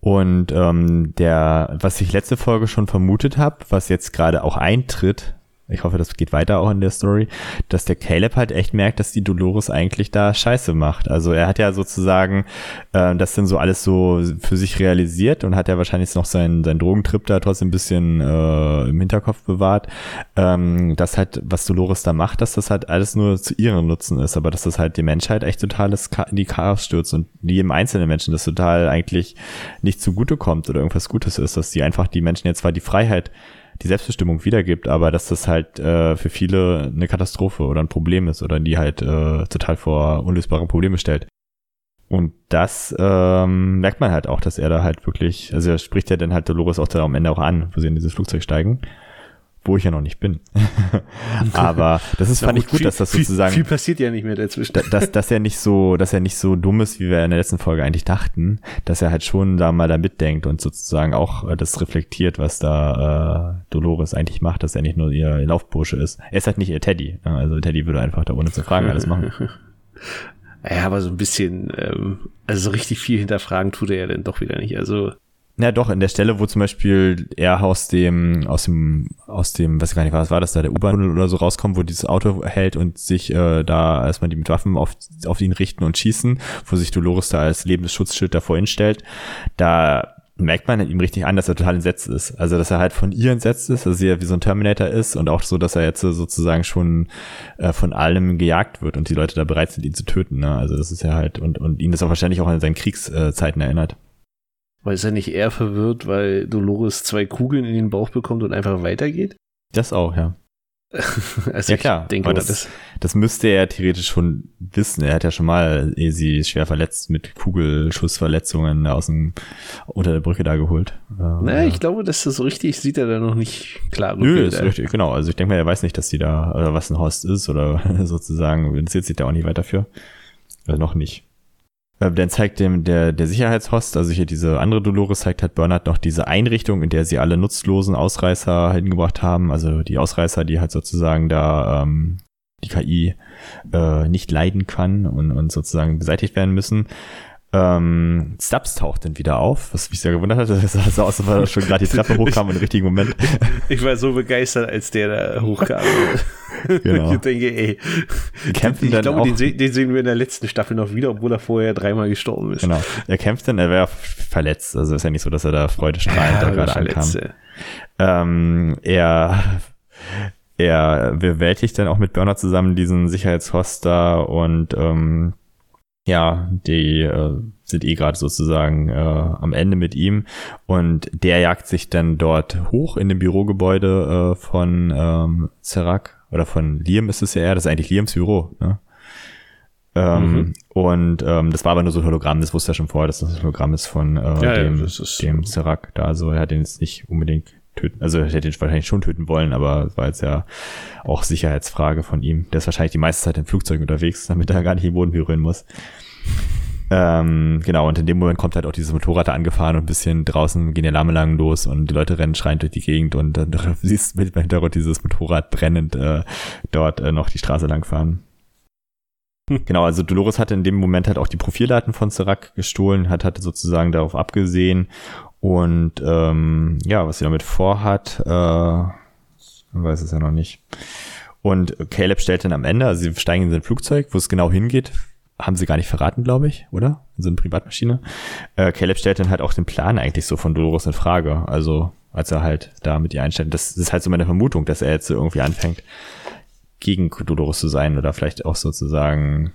Und ähm, der, was ich letzte Folge schon vermutet habe, was jetzt gerade auch eintritt, ich hoffe, das geht weiter auch in der Story, dass der Caleb halt echt merkt, dass die Dolores eigentlich da Scheiße macht. Also er hat ja sozusagen äh, das dann so alles so für sich realisiert und hat ja wahrscheinlich noch seinen, seinen Drogentrip da trotzdem ein bisschen äh, im Hinterkopf bewahrt, ähm, dass halt, was Dolores da macht, dass das halt alles nur zu ihrem Nutzen ist, aber dass das halt die Menschheit echt totales in die Chaos stürzt und jedem einzelnen Menschen das total eigentlich nicht zugutekommt oder irgendwas Gutes ist, dass die einfach die Menschen jetzt zwar die Freiheit die Selbstbestimmung wiedergibt, aber dass das halt äh, für viele eine Katastrophe oder ein Problem ist oder die halt äh, total vor unlösbare Probleme stellt. Und das ähm, merkt man halt auch, dass er da halt wirklich, also er spricht ja dann halt Dolores auch da am Ende auch an, wo sie in dieses Flugzeug steigen wo ich ja noch nicht bin. Aber das ist, fand ich gut, dass das sozusagen. Viel, viel, passiert ja nicht mehr dazwischen. dass, dass er nicht so, dass er nicht so dumm ist, wie wir in der letzten Folge eigentlich dachten, dass er halt schon da mal da mitdenkt und sozusagen auch äh, das reflektiert, was da äh, Dolores eigentlich macht, dass er nicht nur ihr Laufbursche ist. Er ist halt nicht ihr Teddy. Ne? Also Teddy würde einfach da ohne zu fragen alles machen. Ja, aber so ein bisschen, ähm, also so richtig viel hinterfragen tut er ja dann doch wieder nicht. Also ja, doch, in der Stelle, wo zum Beispiel er aus dem, aus dem, aus dem, weiß gar nicht, was war das da, der U-Bahn oder so rauskommt, wo dieses Auto hält und sich äh, da erstmal die mit Waffen auf, auf ihn richten und schießen, wo sich Dolores da als lebendes Schutzschild davor hinstellt, da merkt man ihm richtig an, dass er total entsetzt ist. Also, dass er halt von ihr entsetzt ist, dass er wie so ein Terminator ist und auch so, dass er jetzt sozusagen schon äh, von allem gejagt wird und die Leute da bereit sind, ihn zu töten. Ne? Also, das ist ja halt, und, und ihn das auch wahrscheinlich auch an seinen Kriegszeiten erinnert. Weil ist er nicht eher verwirrt, weil Dolores zwei Kugeln in den Bauch bekommt und einfach weitergeht? Das auch, ja. also ja klar, denke, das, das, das müsste er theoretisch schon wissen. Er hat ja schon mal eh sie schwer verletzt mit Kugelschussverletzungen aus dem unter der Brücke da geholt. Naja, ich glaube, dass das so richtig sieht er da noch nicht klar. Nö, ist richtig, genau. Also ich denke mal, er weiß nicht, dass die da oder was ein Host ist oder sozusagen interessiert sich da auch nicht weiter für. Also noch nicht. Dann zeigt dem der, der Sicherheitshost, also hier diese andere Dolores, zeigt halt Bernard noch diese Einrichtung, in der sie alle nutzlosen Ausreißer hingebracht haben. Also die Ausreißer, die halt sozusagen da ähm, die KI äh, nicht leiden kann und, und sozusagen beseitigt werden müssen. Ähm, Stubbs taucht dann wieder auf, was mich sehr gewundert hat. Das sah so aus, als er schon gerade die Treppe hochkam im richtigen Moment. Ich war so begeistert, als der da hochkam. Genau. Ich denke, ey, kämpfen ich glaube, den, den, sehen wir in der letzten Staffel noch wieder, obwohl er vorher dreimal gestorben ist. Genau. Er kämpft dann, er wäre verletzt. Also ist ja nicht so, dass er da freudestrahlend ja, da gerade ankam. Ähm, er er bewältigt dann auch mit Burner zusammen diesen Sicherheitshoster und ähm, ja, die äh, sind eh gerade sozusagen äh, am Ende mit ihm. Und der jagt sich dann dort hoch in dem Bürogebäude äh, von ähm, Serac oder von Liam ist es ja eher, das ist eigentlich Liams Büro, ne? Ähm, mhm. Und ähm, das war aber nur so ein Hologramm, das wusste er schon vorher, dass das ein Hologramm ist von äh, ja, dem, ja, dem Serac da, also er hat ihn jetzt nicht unbedingt töten, also er hätte ihn wahrscheinlich schon töten wollen, aber es war jetzt ja auch Sicherheitsfrage von ihm. Der ist wahrscheinlich die meiste Zeit im Flugzeug unterwegs, damit er gar nicht im Boden berühren muss. Ähm, genau, und in dem Moment kommt halt auch dieses Motorrad da angefahren und ein bisschen draußen gehen die Alarme lang los und die Leute rennen schreiend durch die Gegend und dann siehst du mit im Hintergrund dieses Motorrad brennend äh, dort äh, noch die Straße lang fahren. Hm. Genau, also Dolores hatte in dem Moment halt auch die Profildaten von Serac gestohlen, hat, hatte sozusagen darauf abgesehen und ähm, ja, was sie damit vorhat, äh, weiß es ja noch nicht. Und Caleb stellt dann am Ende, also sie steigen in sein Flugzeug, wo es genau hingeht, haben sie gar nicht verraten, glaube ich, oder? So eine Privatmaschine. Äh, Caleb stellt dann halt auch den Plan eigentlich so von Dolores in Frage. Also, als er halt da mit ihr einstellt. Das, das ist halt so meine Vermutung, dass er jetzt so irgendwie anfängt, gegen Dolores zu sein oder vielleicht auch sozusagen.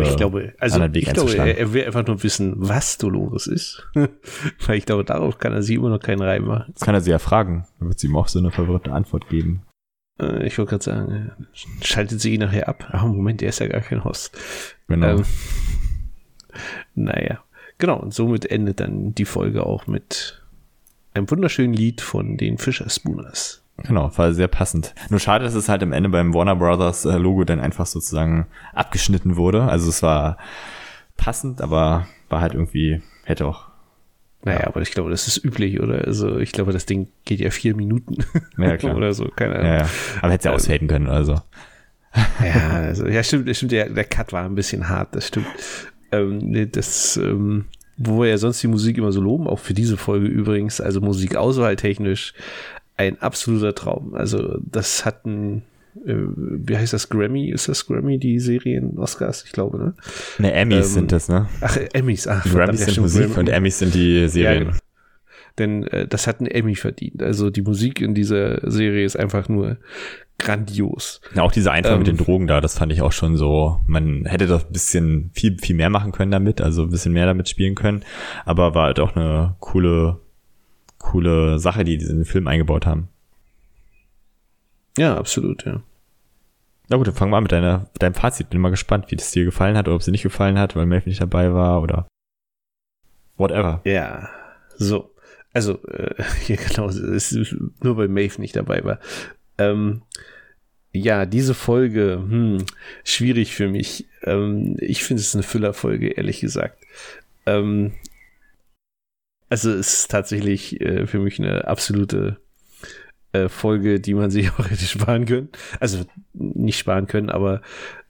Äh, ich glaube, also ich glaube, er, er, will einfach nur wissen, was Dolores ist. Weil ich glaube, darauf kann er sie immer noch keinen Reim machen. Das kann er sie ja fragen. Dann wird sie ihm auch so eine verwirrte Antwort geben. Äh, ich wollte gerade sagen, schaltet sie ihn nachher ab. Ach, Moment, der ist ja gar kein Host. Genau. Ähm, naja, genau. Und somit endet dann die Folge auch mit einem wunderschönen Lied von den Fisher Spooners. Genau, war sehr passend. Nur schade, dass es halt am Ende beim Warner Brothers äh, Logo dann einfach sozusagen abgeschnitten wurde. Also es war passend, aber war halt irgendwie, hätte auch naja, ja. aber ich glaube, das ist üblich, oder? Also ich glaube, das Ding geht ja vier Minuten ja, klar. oder so, keine Ahnung. Ja, ja. Aber hätte ja ähm, ausfaden können, also. ja, also, ja, stimmt, stimmt, der, der Cut war ein bisschen hart, das stimmt. Ähm, das, ähm, wo wir ja sonst die Musik immer so loben, auch für diese Folge übrigens, also Musikauswahl technisch ein absoluter Traum. Also das hatten äh, wie heißt das, Grammy? Ist das Grammy, die Serien Oscars? Ich glaube, ne? Ne, Emmys ähm, sind das, ne? Ach, Emmys, ach. Grammys sind Musik Grammy. und Emmys sind die Serien. Ja, genau. Denn äh, das hat ein Emmy verdient. Also die Musik in dieser Serie ist einfach nur grandios. Ja, auch diese Einfall ähm, mit den Drogen da, das fand ich auch schon so, man hätte doch ein bisschen viel, viel mehr machen können damit, also ein bisschen mehr damit spielen können, aber war halt auch eine coole, coole Sache, die die in den Film eingebaut haben. Ja, absolut, ja. Na gut, dann fangen wir an mit, deiner, mit deinem Fazit. Bin mal gespannt, wie das dir gefallen hat oder ob es dir nicht gefallen hat, weil Melvin nicht dabei war oder whatever. Ja, so. Also, äh, hier genau, nur weil Maeve nicht dabei war. Ähm, ja, diese Folge, hm, schwierig für mich. Ähm, ich finde es eine Füllerfolge, ehrlich gesagt. Ähm, also es ist tatsächlich äh, für mich eine absolute äh, Folge, die man sich auch hätte sparen können. Also nicht sparen können, aber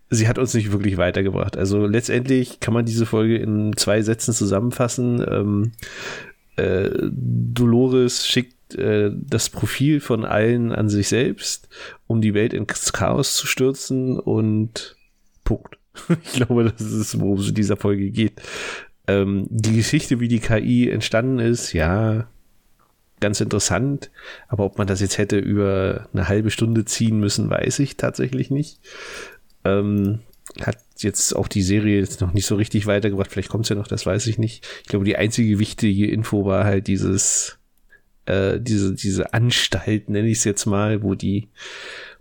sie hat uns nicht wirklich weitergebracht. Also letztendlich kann man diese Folge in zwei Sätzen zusammenfassen. Ähm, äh, Dolores schickt äh, das Profil von allen an sich selbst, um die Welt ins Chaos zu stürzen und Punkt. Ich glaube, das ist, worum es in dieser Folge geht. Ähm, die Geschichte, wie die KI entstanden ist, ja, ganz interessant. Aber ob man das jetzt hätte über eine halbe Stunde ziehen müssen, weiß ich tatsächlich nicht. Ähm, hat jetzt auch die Serie jetzt noch nicht so richtig weitergebracht. Vielleicht kommt es ja noch, das weiß ich nicht. Ich glaube, die einzige wichtige Info war halt dieses äh, diese, diese Anstalt, nenne ich es jetzt mal, wo die,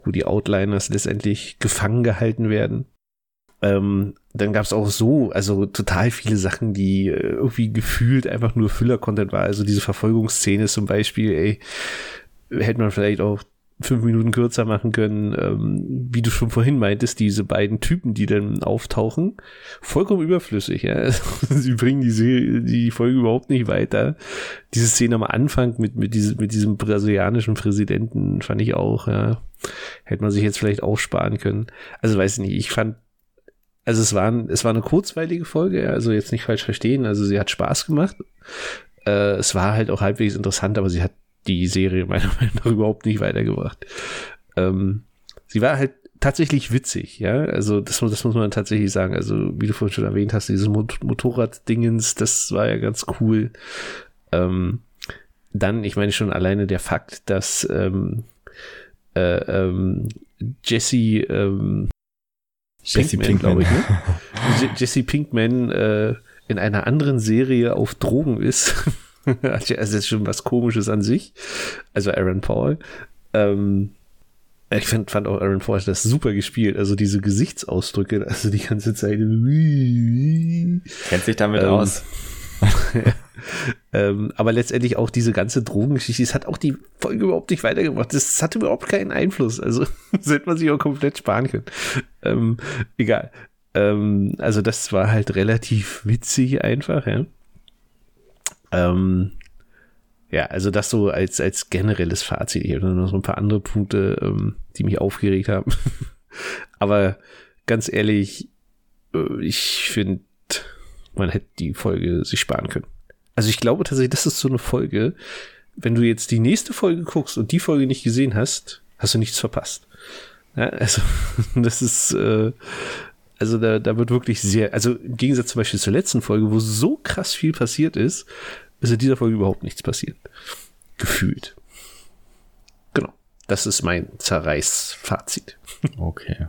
wo die Outliners letztendlich gefangen gehalten werden. Ähm, dann gab es auch so, also total viele Sachen, die äh, irgendwie gefühlt einfach nur Füller-Content war. Also diese Verfolgungsszene zum Beispiel, ey, hätte man vielleicht auch fünf Minuten kürzer machen können, ähm, wie du schon vorhin meintest, diese beiden Typen, die dann auftauchen, vollkommen überflüssig. Ja? Sie bringen die, Serie, die Folge überhaupt nicht weiter. Diese Szene am Anfang mit, mit, diesem, mit diesem brasilianischen Präsidenten fand ich auch, ja, hätte man sich jetzt vielleicht auch sparen können. Also weiß ich nicht, ich fand also es war, es war eine kurzweilige Folge, also jetzt nicht falsch verstehen, also sie hat Spaß gemacht. Äh, es war halt auch halbwegs interessant, aber sie hat die Serie meiner Meinung nach überhaupt nicht weitergebracht. Ähm, sie war halt tatsächlich witzig, ja. Also das, das muss man tatsächlich sagen. Also wie du vorhin schon erwähnt hast, dieses Mot Motorrad-Dingens, das war ja ganz cool. Ähm, dann, ich meine schon alleine der Fakt, dass ähm, äh, ähm, Jesse, ähm, Jesse Pinkman, Pinkman. glaube ich, ne? Jesse Pinkman äh, in einer anderen Serie auf Drogen ist. also das ist schon was Komisches an sich. Also Aaron Paul. Ähm, ich find, fand auch Aaron Paul hat das super gespielt. Also diese Gesichtsausdrücke, also die ganze Zeit. Kennt sich damit ähm, aus. ähm, aber letztendlich auch diese ganze Drogengeschichte, das hat auch die Folge überhaupt nicht weitergebracht. Das, das hatte überhaupt keinen Einfluss. Also das hätte man sich auch komplett sparen können. Ähm, egal. Ähm, also das war halt relativ witzig einfach, ja. Ähm, ja, also das so als, als generelles Fazit. Ich habe noch so ein paar andere Punkte, ähm, die mich aufgeregt haben. Aber ganz ehrlich, äh, ich finde, man hätte die Folge sich sparen können. Also ich glaube tatsächlich, das ist so eine Folge, wenn du jetzt die nächste Folge guckst und die Folge nicht gesehen hast, hast du nichts verpasst. Ja, also das ist, äh, also da, da wird wirklich sehr, also im Gegensatz zum Beispiel zur letzten Folge, wo so krass viel passiert ist, ist in dieser Folge überhaupt nichts passiert. Gefühlt. Genau. Das ist mein Zerreißfazit. Okay.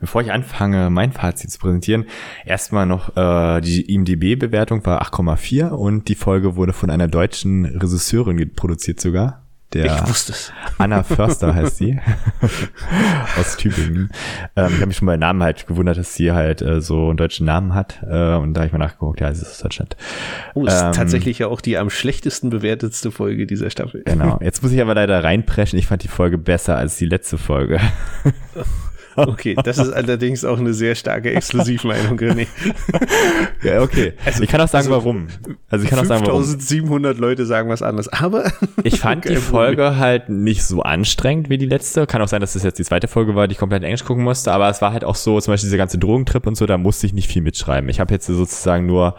Bevor ich anfange, mein Fazit zu präsentieren, erstmal noch äh, die IMDB-Bewertung war 8,4 und die Folge wurde von einer deutschen Regisseurin produziert sogar. Der ich wusste es. Anna Förster heißt sie. aus Tübingen. Ähm, ich habe mich schon bei Namen halt gewundert, dass sie halt äh, so einen deutschen Namen hat. Äh, und da habe ich mal nachgeguckt, ja, sie ist aus Deutschland. Oh, ist ähm, tatsächlich ja auch die am schlechtesten bewertetste Folge dieser Staffel. Genau. Jetzt muss ich aber leider reinpreschen. Ich fand die Folge besser als die letzte Folge. Okay, das ist allerdings auch eine sehr starke Exklusivmeinung, René. ja, okay. Also, ich kann auch sagen, also, warum. Also ich kann auch sagen, warum. 5700 Leute sagen was anderes, aber. Ich fand okay, die Folge halt nicht so anstrengend wie die letzte. Kann auch sein, dass das jetzt die zweite Folge war, die ich komplett in Englisch gucken musste, aber es war halt auch so, zum Beispiel dieser ganze Drogentrip und so, da musste ich nicht viel mitschreiben. Ich habe jetzt sozusagen nur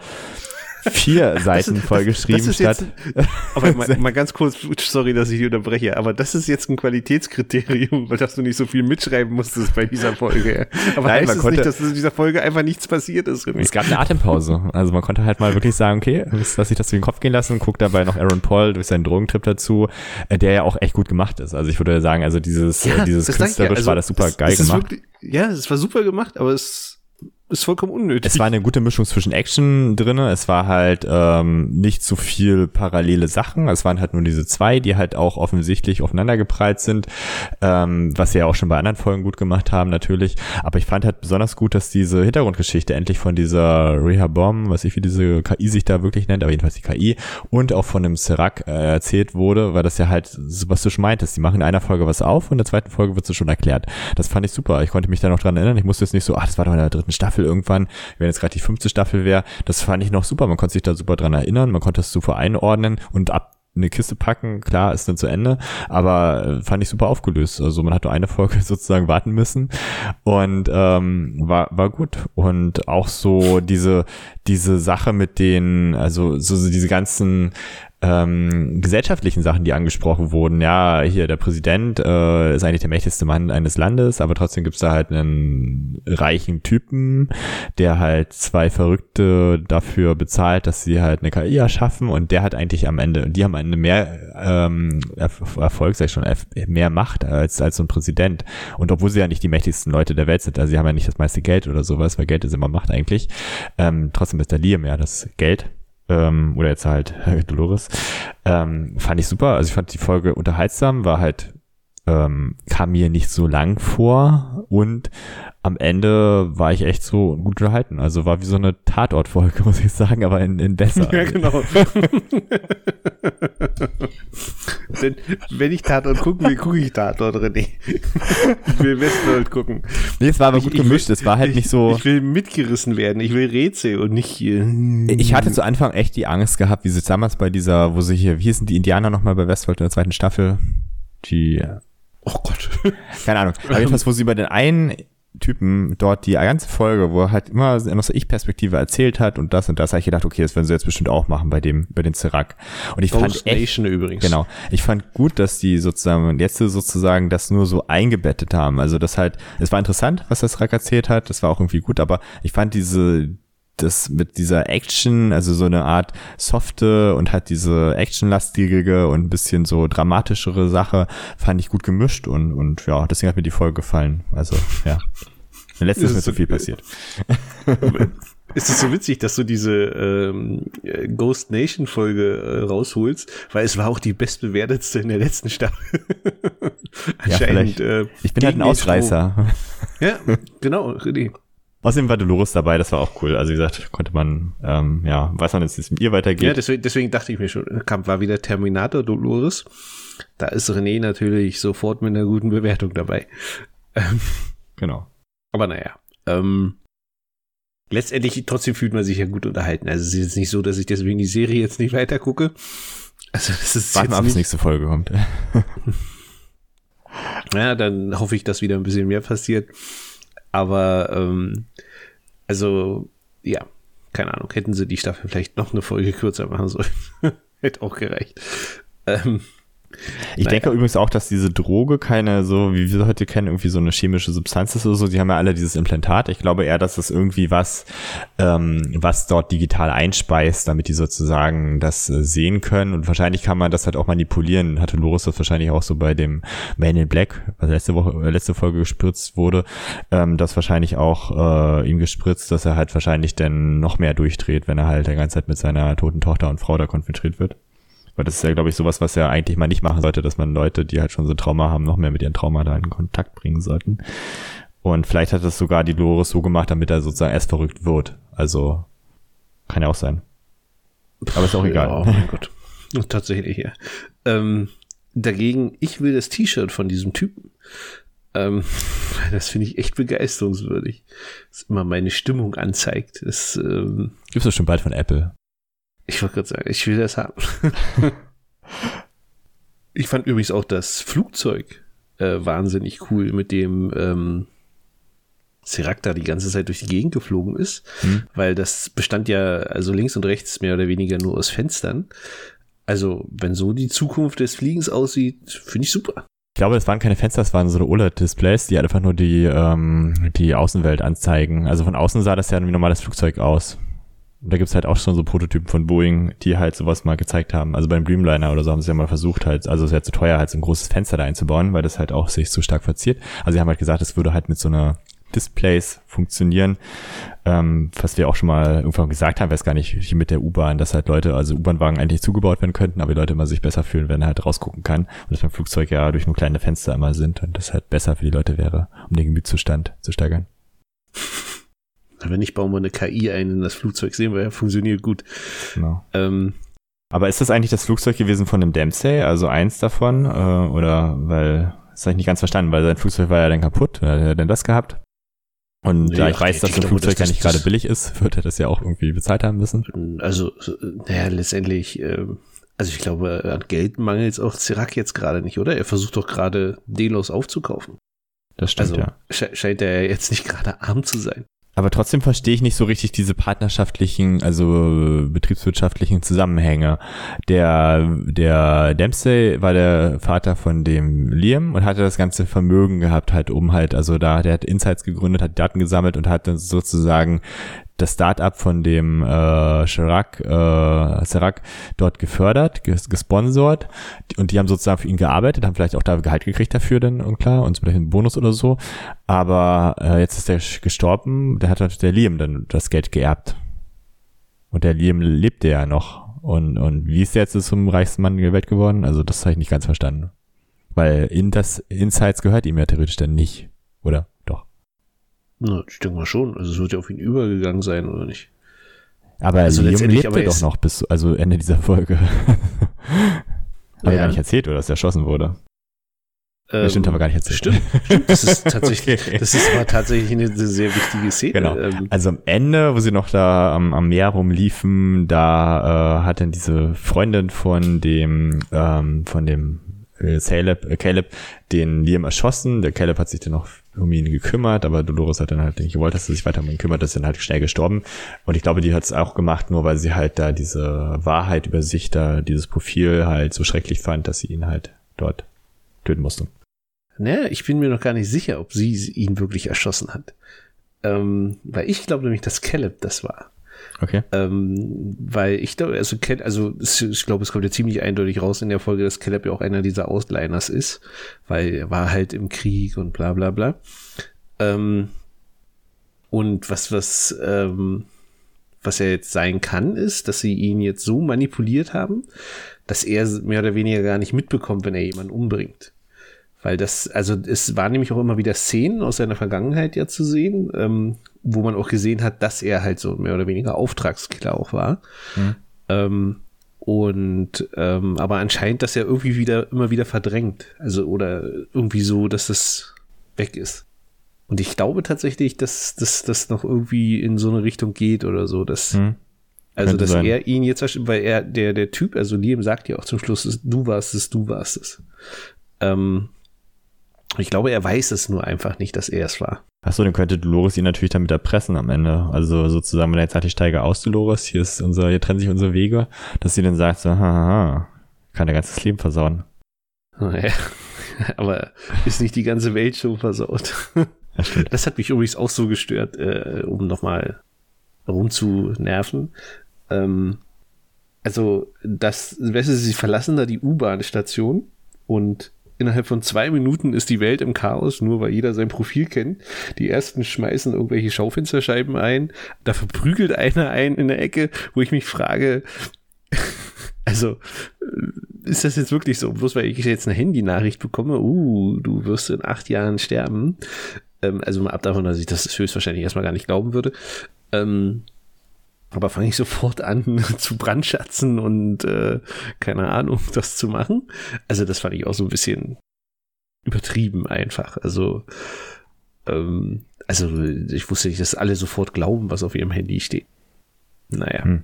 vier Seiten das, vollgeschrieben das statt. Jetzt, aber mal, mal, ganz kurz, sorry, dass ich dich unterbreche, aber das ist jetzt ein Qualitätskriterium, weil dass du nicht so viel mitschreiben musstest bei dieser Folge. Aber Nein, heißt es konnte, nicht, dass in dieser Folge einfach nichts passiert ist? René? Es gab eine Atempause. Also man konnte halt mal wirklich sagen, okay, lass sich das durch den Kopf gehen lassen, guckt dabei noch Aaron Paul durch seinen Drogentrip dazu, äh, der ja auch echt gut gemacht ist. Also ich würde sagen, also dieses, ja, dieses künstlerisch ja. also war das super geil gemacht. Wirklich, ja, es war super gemacht, aber es ist vollkommen unnötig. Es war eine gute Mischung zwischen Action drinne. Es war halt ähm, nicht zu viel parallele Sachen. Es waren halt nur diese zwei, die halt auch offensichtlich aufeinandergeprallt sind, ähm, was sie ja auch schon bei anderen Folgen gut gemacht haben natürlich. Aber ich fand halt besonders gut, dass diese Hintergrundgeschichte endlich von dieser Rehabom, was ich wie diese KI sich da wirklich nennt, aber jedenfalls die KI und auch von dem Serac äh, erzählt wurde, weil das ja halt, was du schon meintest, die machen in einer Folge was auf und in der zweiten Folge wird es schon erklärt. Das fand ich super. Ich konnte mich da noch dran erinnern. Ich musste jetzt nicht so, ah, das war doch in der dritten Staffel Staffel irgendwann, wenn jetzt gerade die fünfte Staffel wäre, das fand ich noch super. Man konnte sich da super dran erinnern, man konnte es super einordnen und ab eine Kiste packen, klar, ist dann zu Ende, aber äh, fand ich super aufgelöst. Also man hat nur eine Folge sozusagen warten müssen und ähm, war, war gut. Und auch so diese, diese Sache mit den, also so, so diese ganzen ähm, gesellschaftlichen Sachen, die angesprochen wurden. Ja, hier der Präsident äh, ist eigentlich der mächtigste Mann eines Landes, aber trotzdem gibt's da halt einen reichen Typen, der halt zwei Verrückte dafür bezahlt, dass sie halt eine KI erschaffen und der hat eigentlich am Ende, die haben am Ende mehr ähm, Erfolg, sag ich schon, mehr Macht als, als so ein Präsident. Und obwohl sie ja nicht die mächtigsten Leute der Welt sind, also sie haben ja nicht das meiste Geld oder sowas, weil Geld ist immer Macht eigentlich, ähm, trotzdem ist der Liam ja das Geld ähm, oder jetzt halt Dolores, ähm, fand ich super. Also ich fand die Folge unterhaltsam, war halt ähm, kam mir nicht so lang vor und am Ende war ich echt so gut unterhalten. Also war wie so eine Tatortfolge, muss ich sagen, aber in, in besser. Ja, genau. Denn wenn ich Tatort gucken will, gucke ich Tatort, René. ich will Westworld gucken. Nee, es war aber gut Ich- ich gemischt. will- es war halt ich, nicht so. Ich will mitgerissen werden. Ich will Rätsel und nicht hier. Ich hatte zu Anfang echt die Angst gehabt, wie sie damals bei dieser, wo sie hier, wie hießen die Indianer nochmal bei Westworld in der zweiten Staffel? Die, Oh Gott. keine Ahnung. Aber jedenfalls, wo sie bei den einen Typen dort die ganze Folge, wo er halt immer aus der Ich-Perspektive erzählt hat und das und das, habe ich gedacht, okay, das werden sie jetzt bestimmt auch machen bei dem, bei den Serac. Und ich fand Ghost echt, Nation übrigens. Genau. Ich fand gut, dass die sozusagen jetzt sozusagen das nur so eingebettet haben. Also das halt, es war interessant, was das Rack erzählt hat. Das war auch irgendwie gut, aber ich fand diese, das mit dieser Action, also so eine Art softe und halt diese actionlastigige und ein bisschen so dramatischere Sache, fand ich gut gemischt und, und ja, deswegen hat mir die Folge gefallen. Also, ja. Letztes ist Ist mir es zu so- viel passiert. Es ist so witzig, dass du diese ähm, äh, Ghost Nation Folge äh, rausholst, weil es war auch die bestbewertetste in der letzten Staffel. vielleicht. äh, Ich bin halt ein Ausreißer. Ja, genau, René. Außerdem war Dolores dabei, das war auch cool. Also wie gesagt, konnte man, ähm, ja, weiß man jetzt, wie es mit ihr weitergeht. Ja, deswegen, deswegen dachte ich mir schon, kam, war wieder Terminator Dolores. Da ist René natürlich sofort mit einer guten Bewertung dabei. Ähm, genau. aber naja. Ähm, letztendlich, trotzdem fühlt man sich ja gut unterhalten. Also es ist jetzt nicht so, dass ich deswegen die Serie jetzt nicht weiter gucke. Also das ist Warten wir jetzt ab, nicht, nächste Folge kommt. Ja, dann hoffe ich, dass wieder ein bisschen mehr passiert. Aber, ähm, also, ja, keine Ahnung, hätten sie die Staffel vielleicht noch eine Folge kürzer machen sollen. Hätte auch gereicht. Ähm, Ich Naja. denke übrigens auch, dass diese Droge keine so, wie wir heute kennen, irgendwie so eine chemische Substanz ist oder so. Die haben ja alle dieses Implantat. Ich glaube eher, dass das irgendwie was, ähm, was dort digital einspeist, damit die sozusagen das äh, sehen können. Und wahrscheinlich kann man das halt auch manipulieren. Hatte Loris das wahrscheinlich auch so bei dem Man in Black, was letzte Woche, äh, letzte Folge gespritzt wurde, ähm, das wahrscheinlich auch äh, ihm gespritzt, dass er halt wahrscheinlich dann noch mehr durchdreht, wenn er halt die ganze Zeit mit seiner toten Tochter und Frau da konfrontiert wird. Weil das ist ja, glaube ich, sowas, was ja eigentlich mal nicht machen sollte, dass man Leute, die halt schon so Trauma haben, noch mehr mit ihren Trauma da in Kontakt bringen sollten. Und vielleicht hat das sogar die Dolores so gemacht, damit er sozusagen erst verrückt wird. Also kann ja auch sein. Aber ist auch Ja, egal. oh mein Gott. Tatsächlich, ja. Ähm, dagegen, ich will das T-Shirt von diesem Typen. Ähm, das finde ich echt begeisterungswürdig. Das immer meine Stimmung anzeigt. Das, ähm, Gibt's das schon bald von Apple. Ich wollte gerade sagen, ich will das haben. ich fand übrigens auch das Flugzeug äh, wahnsinnig cool, mit dem ähm, Serac da die ganze Zeit durch die Gegend geflogen ist, Hm. weil das bestand ja also links und rechts mehr oder weniger nur aus Fenstern. Also, wenn so die Zukunft des Fliegens aussieht, finde ich super. Ich glaube, das waren keine Fenster, das waren so OLED-Displays, die einfach nur die, ähm, die Außenwelt anzeigen. Also von außen sah das ja wie ein normales Flugzeug aus. Und da gibt's halt auch schon so Prototypen von Boeing, die halt sowas mal gezeigt haben. Also beim Dreamliner oder so haben sie ja mal versucht, halt, also es wäre zu teuer, halt so ein großes Fenster da einzubauen, weil das halt auch sich zu stark verziert. Also sie haben halt gesagt, es würde halt mit so einer Displays funktionieren. Ähm, was wir auch schon mal irgendwann gesagt haben, weiß gar nicht, hier mit der U-Bahn, dass halt Leute, also U-Bahn-Wagen eigentlich zugebaut werden könnten, aber die Leute immer sich besser fühlen, wenn er halt rausgucken kann. Und das beim Flugzeug ja durch nur kleine Fenster immer sind und das halt besser für die Leute wäre, um den Gemütszustand zu steigern. Wenn nicht, bauen wir eine KI ein in das Flugzeug, sehen wir ja, funktioniert gut. Genau. Ähm, Aber ist das eigentlich das Flugzeug gewesen von dem Dempsey, also eins davon? Äh, oder weil, das habe ich nicht ganz verstanden, weil sein Flugzeug war ja dann kaputt, hat er denn das gehabt? Und Nee, da ich weiß, dass das glaube, Flugzeug ja nicht gerade billig ist, wird er das ja auch irgendwie bezahlt haben müssen. also, so, naja, letztendlich, ähm, also ich glaube, an Geld mangelt es auch Serac jetzt gerade nicht, oder? Er versucht doch gerade Delos aufzukaufen. Das stimmt, Also ja. sche scheint er jetzt nicht gerade arm zu sein. Aber trotzdem verstehe ich nicht so richtig diese partnerschaftlichen, also betriebswirtschaftlichen Zusammenhänge. Der, der Dempsey war der Vater von dem Liam und hatte das ganze Vermögen gehabt, halt um halt, also da, der hat Insights gegründet, hat Daten gesammelt und hat dann sozusagen das Start-up von dem äh, Chirac, äh, Serac dort gefördert, ges gesponsert und die haben sozusagen für ihn gearbeitet, haben vielleicht auch da Gehalt gekriegt dafür dann und klar und vielleicht einen Bonus oder so, aber äh, jetzt ist er gestorben, der hat halt der Liam dann das Geld geerbt. Und der Liam lebte ja noch. Und, und wie ist der jetzt zum reichsten Mann der Welt geworden? Also das habe ich nicht ganz verstanden. Weil in das Insights gehört ihm ja theoretisch dann nicht, oder? Na, ich denke mal schon. Also es wird ja auf ihn übergegangen sein, oder nicht? Aber also Liam lebte aber doch noch bis also Ende dieser Folge. Hat ja. er gar nicht erzählt, oder dass er erschossen wurde. Ähm, das stimmt aber gar nicht erzählt. Stimmt, stimmt. Das ist tatsächlich, okay. das ist aber tatsächlich eine sehr wichtige Szene. Genau. Ähm, also am Ende, wo sie noch da am, am Meer rumliefen, da äh, hat dann diese Freundin von dem, ähm, von dem äh, Caleb, äh, Caleb den Liam erschossen. Der Caleb hat sich dann noch um ihn gekümmert, aber Dolores hat dann halt nicht gewollt, dass er sich weiter um ihn kümmert, ist dann halt schnell gestorben. Und ich glaube, die hat es auch gemacht, nur weil sie halt da diese Wahrheit über sich, da dieses Profil halt so schrecklich fand, dass sie ihn halt dort töten musste. Naja, ich bin mir noch gar nicht sicher, ob sie ihn wirklich erschossen hat. Ähm, weil ich glaube nämlich, dass Caleb das war. Okay. Ähm, weil ich glaube, also, also ich glaube, es kommt ja ziemlich eindeutig raus in der Folge, dass Caleb ja auch einer dieser Ausliners ist, weil er war halt im Krieg und bla bla bla. Ähm, und was, was, ähm, was er jetzt sein kann, ist, dass sie ihn jetzt so manipuliert haben, dass er mehr oder weniger gar nicht mitbekommt, wenn er jemanden umbringt. Weil das, also es war nämlich auch immer wieder Szenen aus seiner Vergangenheit ja zu sehen, ähm, wo man auch gesehen hat, dass er halt so mehr oder weniger Auftragskiller auch war. Mhm. Ähm, und ähm, aber anscheinend, dass er irgendwie wieder immer wieder verdrängt. Also oder irgendwie so, dass das weg ist. Und ich glaube tatsächlich, dass das noch irgendwie in so eine Richtung geht oder so, dass mhm. also dass sein. er ihn jetzt, weil er der der Typ, also Liam sagt ja auch zum Schluss, du warst es, du warst es. Ähm, ich glaube, er weiß es nur einfach nicht, dass er es war. Achso, dann könnte Dolores ihn natürlich damit erpressen am Ende. Also sozusagen, wenn er jetzt sagt, ich steige aus, Dolores, hier ist unser, hier trennen sich unsere Wege, dass sie dann sagt, so, haha, kann der ganzes Leben versauen. Naja, aber ist nicht die ganze Welt schon versaut. Das, das hat mich übrigens auch so gestört, äh, um nochmal rumzunerven. Ähm, also, das, weißt du, sie verlassen da die U-Bahn-Station und innerhalb von zwei Minuten ist die Welt im Chaos, nur weil jeder sein Profil kennt. Die ersten schmeißen irgendwelche Schaufensterscheiben ein, da verprügelt einer einen in der Ecke, wo ich mich frage, also äh, ist das jetzt wirklich so? Bloß weil ich jetzt eine Handynachricht bekomme, uh, du wirst in acht Jahren sterben. Ähm, also mal ab davon, dass ich das höchstwahrscheinlich erstmal gar nicht glauben würde. Ähm, aber fange ich sofort an zu brandschatzen und äh, keine Ahnung, das zu machen. Also das fand ich auch so ein bisschen übertrieben einfach. Also, ähm, also ich wusste nicht, dass alle sofort glauben, was auf ihrem Handy steht. Naja. Hm.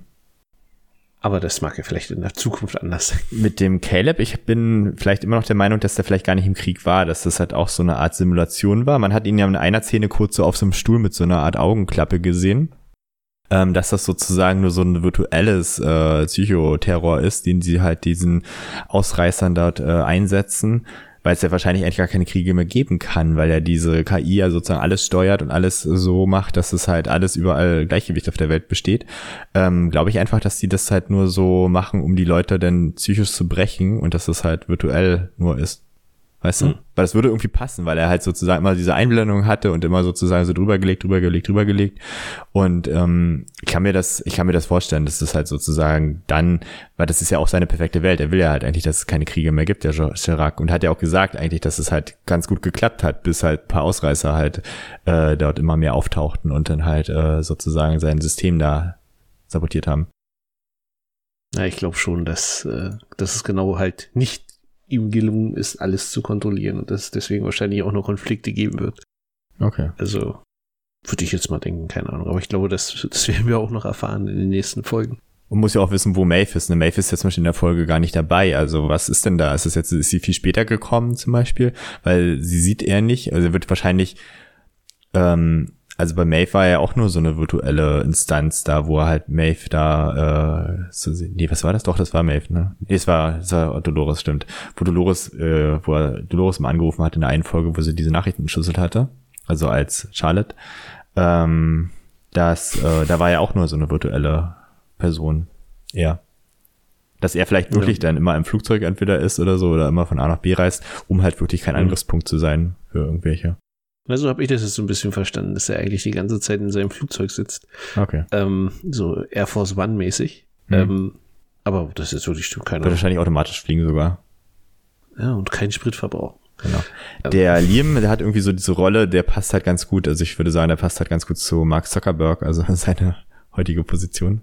Aber das mag ja vielleicht in der Zukunft anders sein. Mit dem Caleb, ich bin vielleicht immer noch der Meinung, dass der vielleicht gar nicht im Krieg war, dass das halt auch so eine Art Simulation war. Man hat ihn ja in einer Szene kurz so auf so einem Stuhl mit so einer Art Augenklappe gesehen ähm, dass das sozusagen nur so ein virtuelles äh, Psychoterror ist, den sie halt diesen Ausreißern dort äh, einsetzen, weil es ja wahrscheinlich eigentlich gar keine Kriege mehr geben kann, weil ja diese KI ja sozusagen alles steuert und alles so macht, dass es halt alles überall Gleichgewicht auf der Welt besteht. Ähm, Glaube ich einfach, dass die das halt nur so machen, um die Leute dann psychisch zu brechen und dass es halt virtuell nur ist. Weißt mhm. du? Weil das würde irgendwie passen, weil er halt sozusagen immer diese Einblendung hatte und immer sozusagen so drüber gelegt, drüber gelegt, drüber gelegt. Und ähm, ich kann mir das, ich kann mir das vorstellen, dass das halt sozusagen dann, weil das ist ja auch seine perfekte Welt. Er will ja halt eigentlich, dass es keine Kriege mehr gibt, der Chirac. Und hat ja auch gesagt eigentlich, dass es halt ganz gut geklappt hat, bis halt ein paar Ausreißer halt äh, dort immer mehr auftauchten und dann halt äh, sozusagen sein System da sabotiert haben. Ja, ich glaube schon, dass, äh, dass es genau halt nicht ihm gelungen ist, alles zu kontrollieren und dass es deswegen wahrscheinlich auch noch Konflikte geben wird. Okay. Also würde ich jetzt mal denken, keine Ahnung. Aber ich glaube, das, das werden wir auch noch erfahren in den nächsten Folgen. Man muss ja auch wissen, wo Maeve ist. Ne? Maeve ist jetzt zum Beispiel in der Folge gar nicht dabei. Also was ist denn da? Ist es jetzt, ist sie viel später gekommen zum Beispiel? Weil sie sieht er nicht. Also wird wahrscheinlich ähm, also bei Maeve war ja auch nur so eine virtuelle Instanz da, wo er halt Maeve da, äh, so, nee, was war das? Doch, das war Maeve, ne? Nee, es war, es war Dolores, stimmt. Wo Dolores, äh, wo er Dolores mal angerufen hat in der einen Folge, wo sie diese Nachrichten entschlüsselt hatte, also als Charlotte, ähm, das, äh, da war ja auch nur so eine virtuelle Person. Ja. Dass er vielleicht wirklich ja. dann immer im Flugzeug entweder ist oder so oder immer von A nach B reist, um halt wirklich kein Angriffspunkt zu sein für irgendwelche. Also habe ich das jetzt so ein bisschen verstanden, dass er eigentlich die ganze Zeit in seinem Flugzeug sitzt. Okay. Ähm, so Air Force One mäßig. Mhm. Ähm, aber das ist wirklich stimmt Wird keiner. wahrscheinlich automatisch fliegen sogar. Ja, und kein Spritverbrauch. Genau. Der Liam, der hat irgendwie so diese Rolle, der passt halt ganz gut. Also ich würde sagen, der passt halt ganz gut zu Mark Zuckerberg, also seine heutige Position.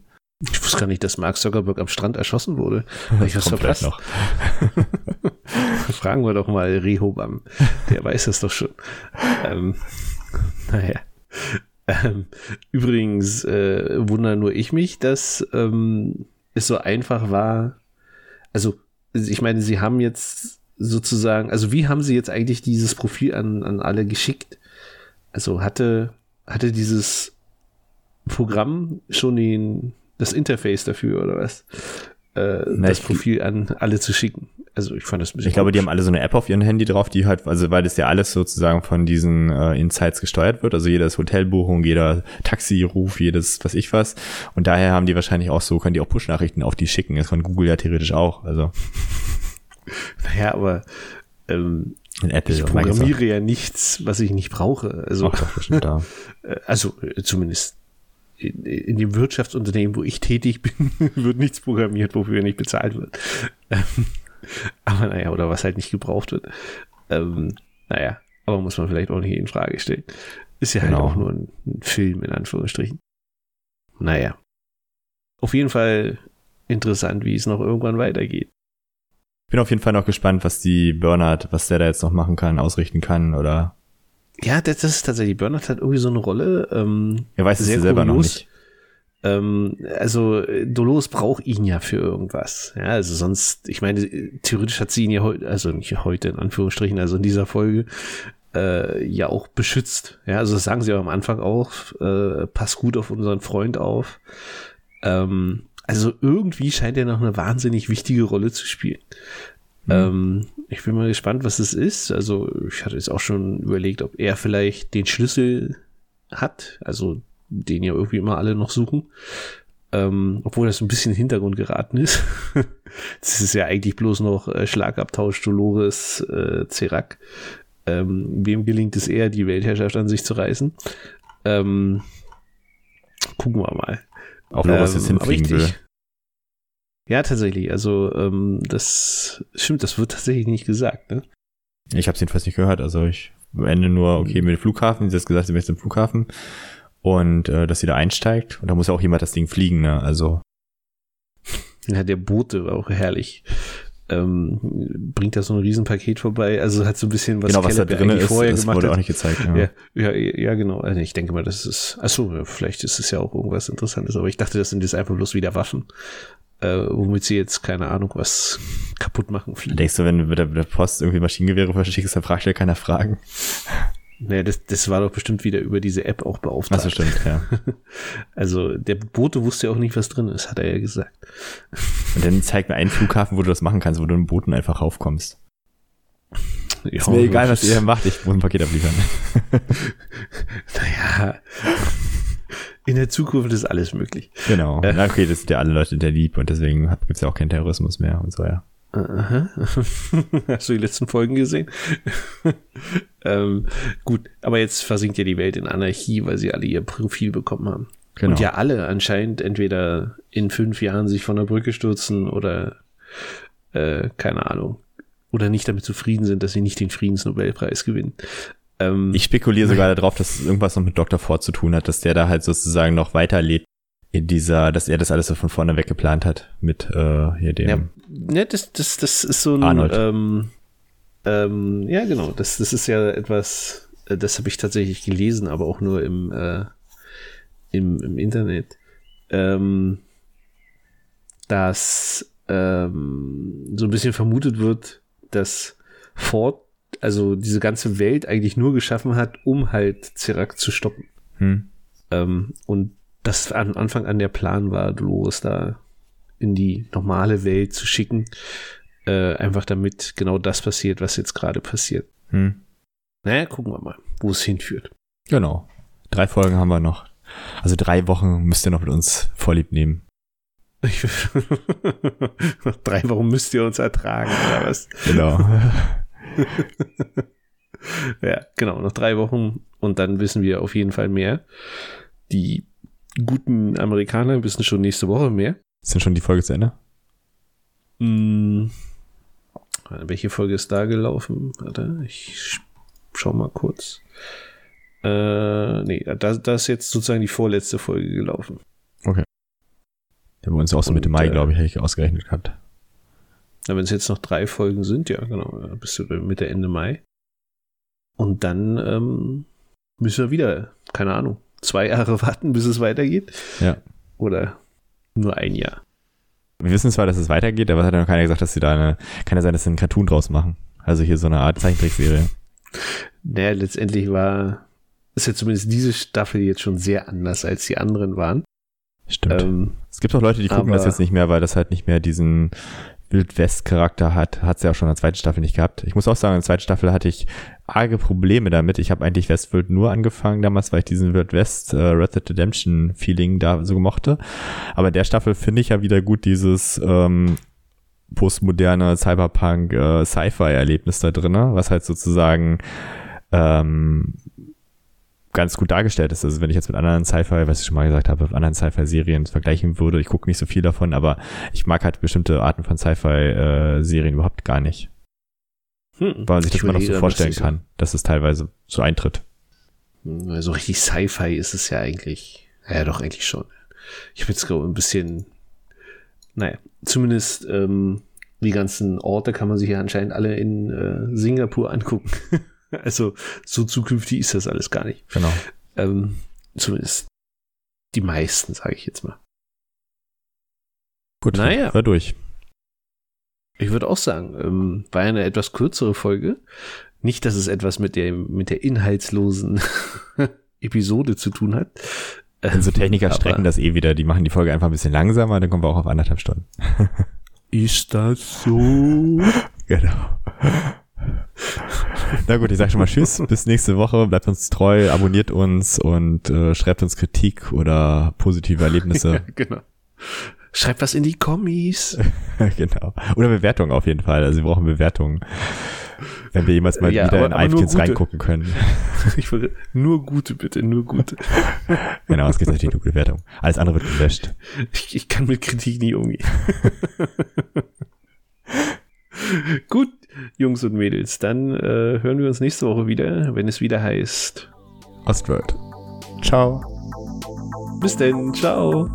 Ich wusste gar nicht, dass Mark Zuckerberg am Strand erschossen wurde. Hab ich was verpasst? Fragen wir doch mal Rehobam. Der weiß das doch schon. ähm, naja. Ähm, übrigens äh, wundere nur ich mich, dass ähm, es so einfach war. Also, ich meine, sie haben jetzt sozusagen, also wie haben sie jetzt eigentlich dieses Profil an, an alle geschickt? Also hatte, hatte dieses Programm schon den, das Interface dafür oder was? Äh, Na, das Profil an alle zu schicken. Also ich fand das ein bisschen Ich glaube, die komisch. haben alle so eine App auf ihrem Handy drauf, die halt, also weil das ja alles sozusagen von diesen äh, Insights gesteuert wird, also jedes Hotelbuchung, jeder Taxiruf, jedes was ich was. Und daher haben die wahrscheinlich auch so, können die auch Push-Nachrichten auf die schicken. Das kann Google ja theoretisch auch. Also Naja, aber ähm, ich programmiere ja nichts, was ich nicht brauche. Also, Ach, doch, da. äh, also äh, zumindest in, in dem Wirtschaftsunternehmen, wo ich tätig bin, wird nichts programmiert, wofür nicht bezahlt wird. Ähm, aber naja, oder was halt nicht gebraucht wird. Ähm, naja, aber muss man vielleicht auch nicht in Frage stellen. Ist ja Genau. halt auch nur ein, ein Film, in Anführungsstrichen. Naja. Auf jeden Fall interessant, wie es noch irgendwann weitergeht. Bin auf jeden Fall noch gespannt, was die Bernhard, was der da jetzt noch machen kann, ausrichten kann oder Ja, das, das ist tatsächlich, Burnout hat irgendwie so eine Rolle. Ähm, er weiß es ja selber noch nicht. ähm, also äh, Dolores braucht ihn ja für irgendwas. Ja, also sonst, ich meine, theoretisch hat sie ihn ja heute, also nicht heute in Anführungsstrichen, also in dieser Folge, äh, ja auch beschützt. Ja, also das sagen sie auch am Anfang auch, äh, pass gut auf unseren Freund auf. Ähm, also irgendwie scheint er noch eine wahnsinnig wichtige Rolle zu spielen. Ähm, ich bin mal gespannt, was es ist. Also ich hatte jetzt auch schon überlegt, ob er vielleicht den Schlüssel hat, also den ja irgendwie immer alle noch suchen. Ähm, obwohl das ein bisschen in den Hintergrund geraten ist. das ist ja eigentlich bloß noch äh, Schlagabtausch Dolores äh, Zerak. Ähm, wem gelingt es eher, die Weltherrschaft an sich zu reißen? Ähm, gucken wir mal. Auch noch was Ähm, jetzt hinfliegen will. Ja, tatsächlich. Also, ähm, das stimmt, das wird tatsächlich nicht gesagt, ne? Ich habe es jedenfalls nicht gehört. Also ich am Ende nur, okay, mit dem Flughafen, sie hat gesagt, sie möchte zum Flughafen und äh, dass sie da einsteigt. Und da muss ja auch jemand das Ding fliegen, ne? Also Ja, der Bote war auch herrlich. Ähm, bringt da so ein Riesenpaket vorbei. Also hat so ein bisschen was, genau, was da drin ist, vorher das gemacht wurde hat. auch nicht gezeigt. Ja. Ja, ja, ja, genau. Also ich denke mal, das ist, achso, vielleicht ist es ja auch irgendwas Interessantes, aber ich dachte, das sind jetzt einfach bloß wieder Waffen, äh, womit sie jetzt, keine Ahnung, was kaputt machen fliegen. denkst du, wenn du mit der, mit der Post irgendwie Maschinengewehre verschickst, dann fragt ja keiner Fragen. Naja, das, das war doch bestimmt wieder über diese App auch beauftragt. Achso, stimmt, ja. Also der Bote wusste ja auch nicht, was drin ist, hat er ja gesagt. Und dann zeig mir einen Flughafen, wo du das machen kannst, wo du im Booten einfach raufkommst. Ja, Ist mir egal, was ihr macht, ich muss ein Paket abliefern. Naja, in der Zukunft ist alles möglich. genau. Äh. Na, okay, das sind ja alle Leute der lieb und deswegen gibt's ja auch keinen Terrorismus mehr und so, ja. Aha. Hast du die letzten Folgen gesehen? ähm, gut, aber jetzt versinkt ja die Welt in Anarchie, weil sie alle ihr Profil bekommen haben. Genau. Und ja alle anscheinend entweder in fünf Jahren sich von der Brücke stürzen oder äh, keine Ahnung. Oder nicht damit zufrieden sind, dass sie nicht den Friedensnobelpreis gewinnen. Ähm, Ich spekuliere sogar darauf, dass es irgendwas noch mit Dr. Ford zu tun hat, dass der da halt sozusagen noch weiterlebt in dieser, dass er das alles so von vorne weg geplant hat mit äh, hier dem. Ja, ne, das, das, das ist so ein. Arnold. Ähm, ähm, ja, genau. Das, das ist ja etwas, äh, das habe ich tatsächlich gelesen, aber auch nur im, äh, im, im Internet. Ähm, dass ähm, so ein bisschen vermutet wird, dass Ford also diese ganze Welt eigentlich nur geschaffen hat, um halt Zerak zu stoppen. Hm. Ähm, und das am Anfang an der Plan war, Dolores da in die normale Welt zu schicken, äh, einfach damit genau das passiert, was jetzt gerade passiert. Hm. Naja, gucken wir mal, wo es hinführt. Genau. Drei Folgen haben wir noch. Also drei Wochen müsst ihr noch mit uns vorlieb nehmen. Nach drei Wochen müsst ihr uns ertragen, oder was? Genau. ja, genau, noch drei Wochen und dann wissen wir auf jeden Fall mehr. Die guten Amerikaner wissen schon nächste Woche mehr. Ist denn schon die Folge zu Ende? Hm, welche Folge ist da gelaufen? Warte, ich schau mal kurz. Äh, nee, da, da ist jetzt sozusagen die vorletzte Folge gelaufen. Okay. Ja, bei uns auch so Mitte Mai, äh, glaube ich, hätte ich ausgerechnet gehabt. Wenn es jetzt noch drei Folgen sind, ja, genau, bis Mitte, Ende Mai. Und dann ähm, müssen wir wieder, keine Ahnung, zwei Jahre warten, bis es weitergeht. Ja. Oder nur ein Jahr. Wir wissen zwar, dass es weitergeht, aber es hat ja noch keiner gesagt, dass sie da eine, kann ja sein, dass sie einen Cartoon draus machen. Also hier so eine Art Zeichentrickserie. Naja, letztendlich war, ist ja zumindest diese Staffel jetzt schon sehr anders, als die anderen waren. Stimmt. Ähm, es gibt auch Leute, die gucken das jetzt nicht mehr, weil das halt nicht mehr diesen Wildwest-Charakter hat. Hat es ja auch schon in der zweiten Staffel nicht gehabt. Ich muss auch sagen, in der zweiten Staffel hatte ich arge Probleme damit. Ich habe eigentlich Westworld nur angefangen damals, weil ich diesen Wild West äh, Red Dead Redemption Feeling da so mochte. Aber der Staffel finde ich ja wieder gut dieses ähm, postmoderne Cyberpunk äh, Sci-Fi-Erlebnis da drinne, was halt sozusagen ähm, ganz gut dargestellt ist. Also wenn ich jetzt mit anderen Sci-Fi, was ich schon mal gesagt habe, mit anderen Sci-Fi-Serien vergleichen würde, ich gucke nicht so viel davon, aber ich mag halt bestimmte Arten von Sci-Fi-Serien äh, überhaupt gar nicht. Hm, weil man sich das immer noch so vorstellen kann, dass es teilweise so eintritt. Hm, also richtig Sci-Fi ist es ja eigentlich. Ja, doch, eigentlich schon. Ich habe jetzt gerade ein bisschen, naja, zumindest ähm, die ganzen Orte kann man sich ja anscheinend alle in äh, Singapur angucken. also so zukünftig ist das alles gar nicht. Genau. Ähm, zumindest die meisten, sage ich jetzt mal. Gut, naja. Hör durch. Ich würde auch sagen, ähm, war eine etwas kürzere Folge. Nicht, dass es etwas mit der, mit der inhaltslosen Episode zu tun hat. Und so Techniker Aber strecken das eh wieder. Die machen die Folge einfach ein bisschen langsamer, dann kommen wir auch auf anderthalb Stunden. Ist das so? Genau. Na gut, ich sag schon mal Tschüss, bis nächste Woche, bleibt uns treu, abonniert uns und äh, schreibt uns Kritik oder positive Erlebnisse. Ja, genau. Schreibt was in die Kommis. genau. Oder Bewertungen auf jeden Fall. Also wir brauchen Bewertungen. Wenn wir jemals mal ja, wieder aber, in iTunes reingucken können. Ich würde nur gute, bitte, nur gute. genau, es gibt natürlich nur gute Wertung. Alles andere wird gelöscht. Ich, ich kann mit Kritik nie umgehen. Gut, Jungs und Mädels, dann äh, hören wir uns nächste Woche wieder, wenn es wieder heißt Ostworld. Ciao. Bis denn, ciao.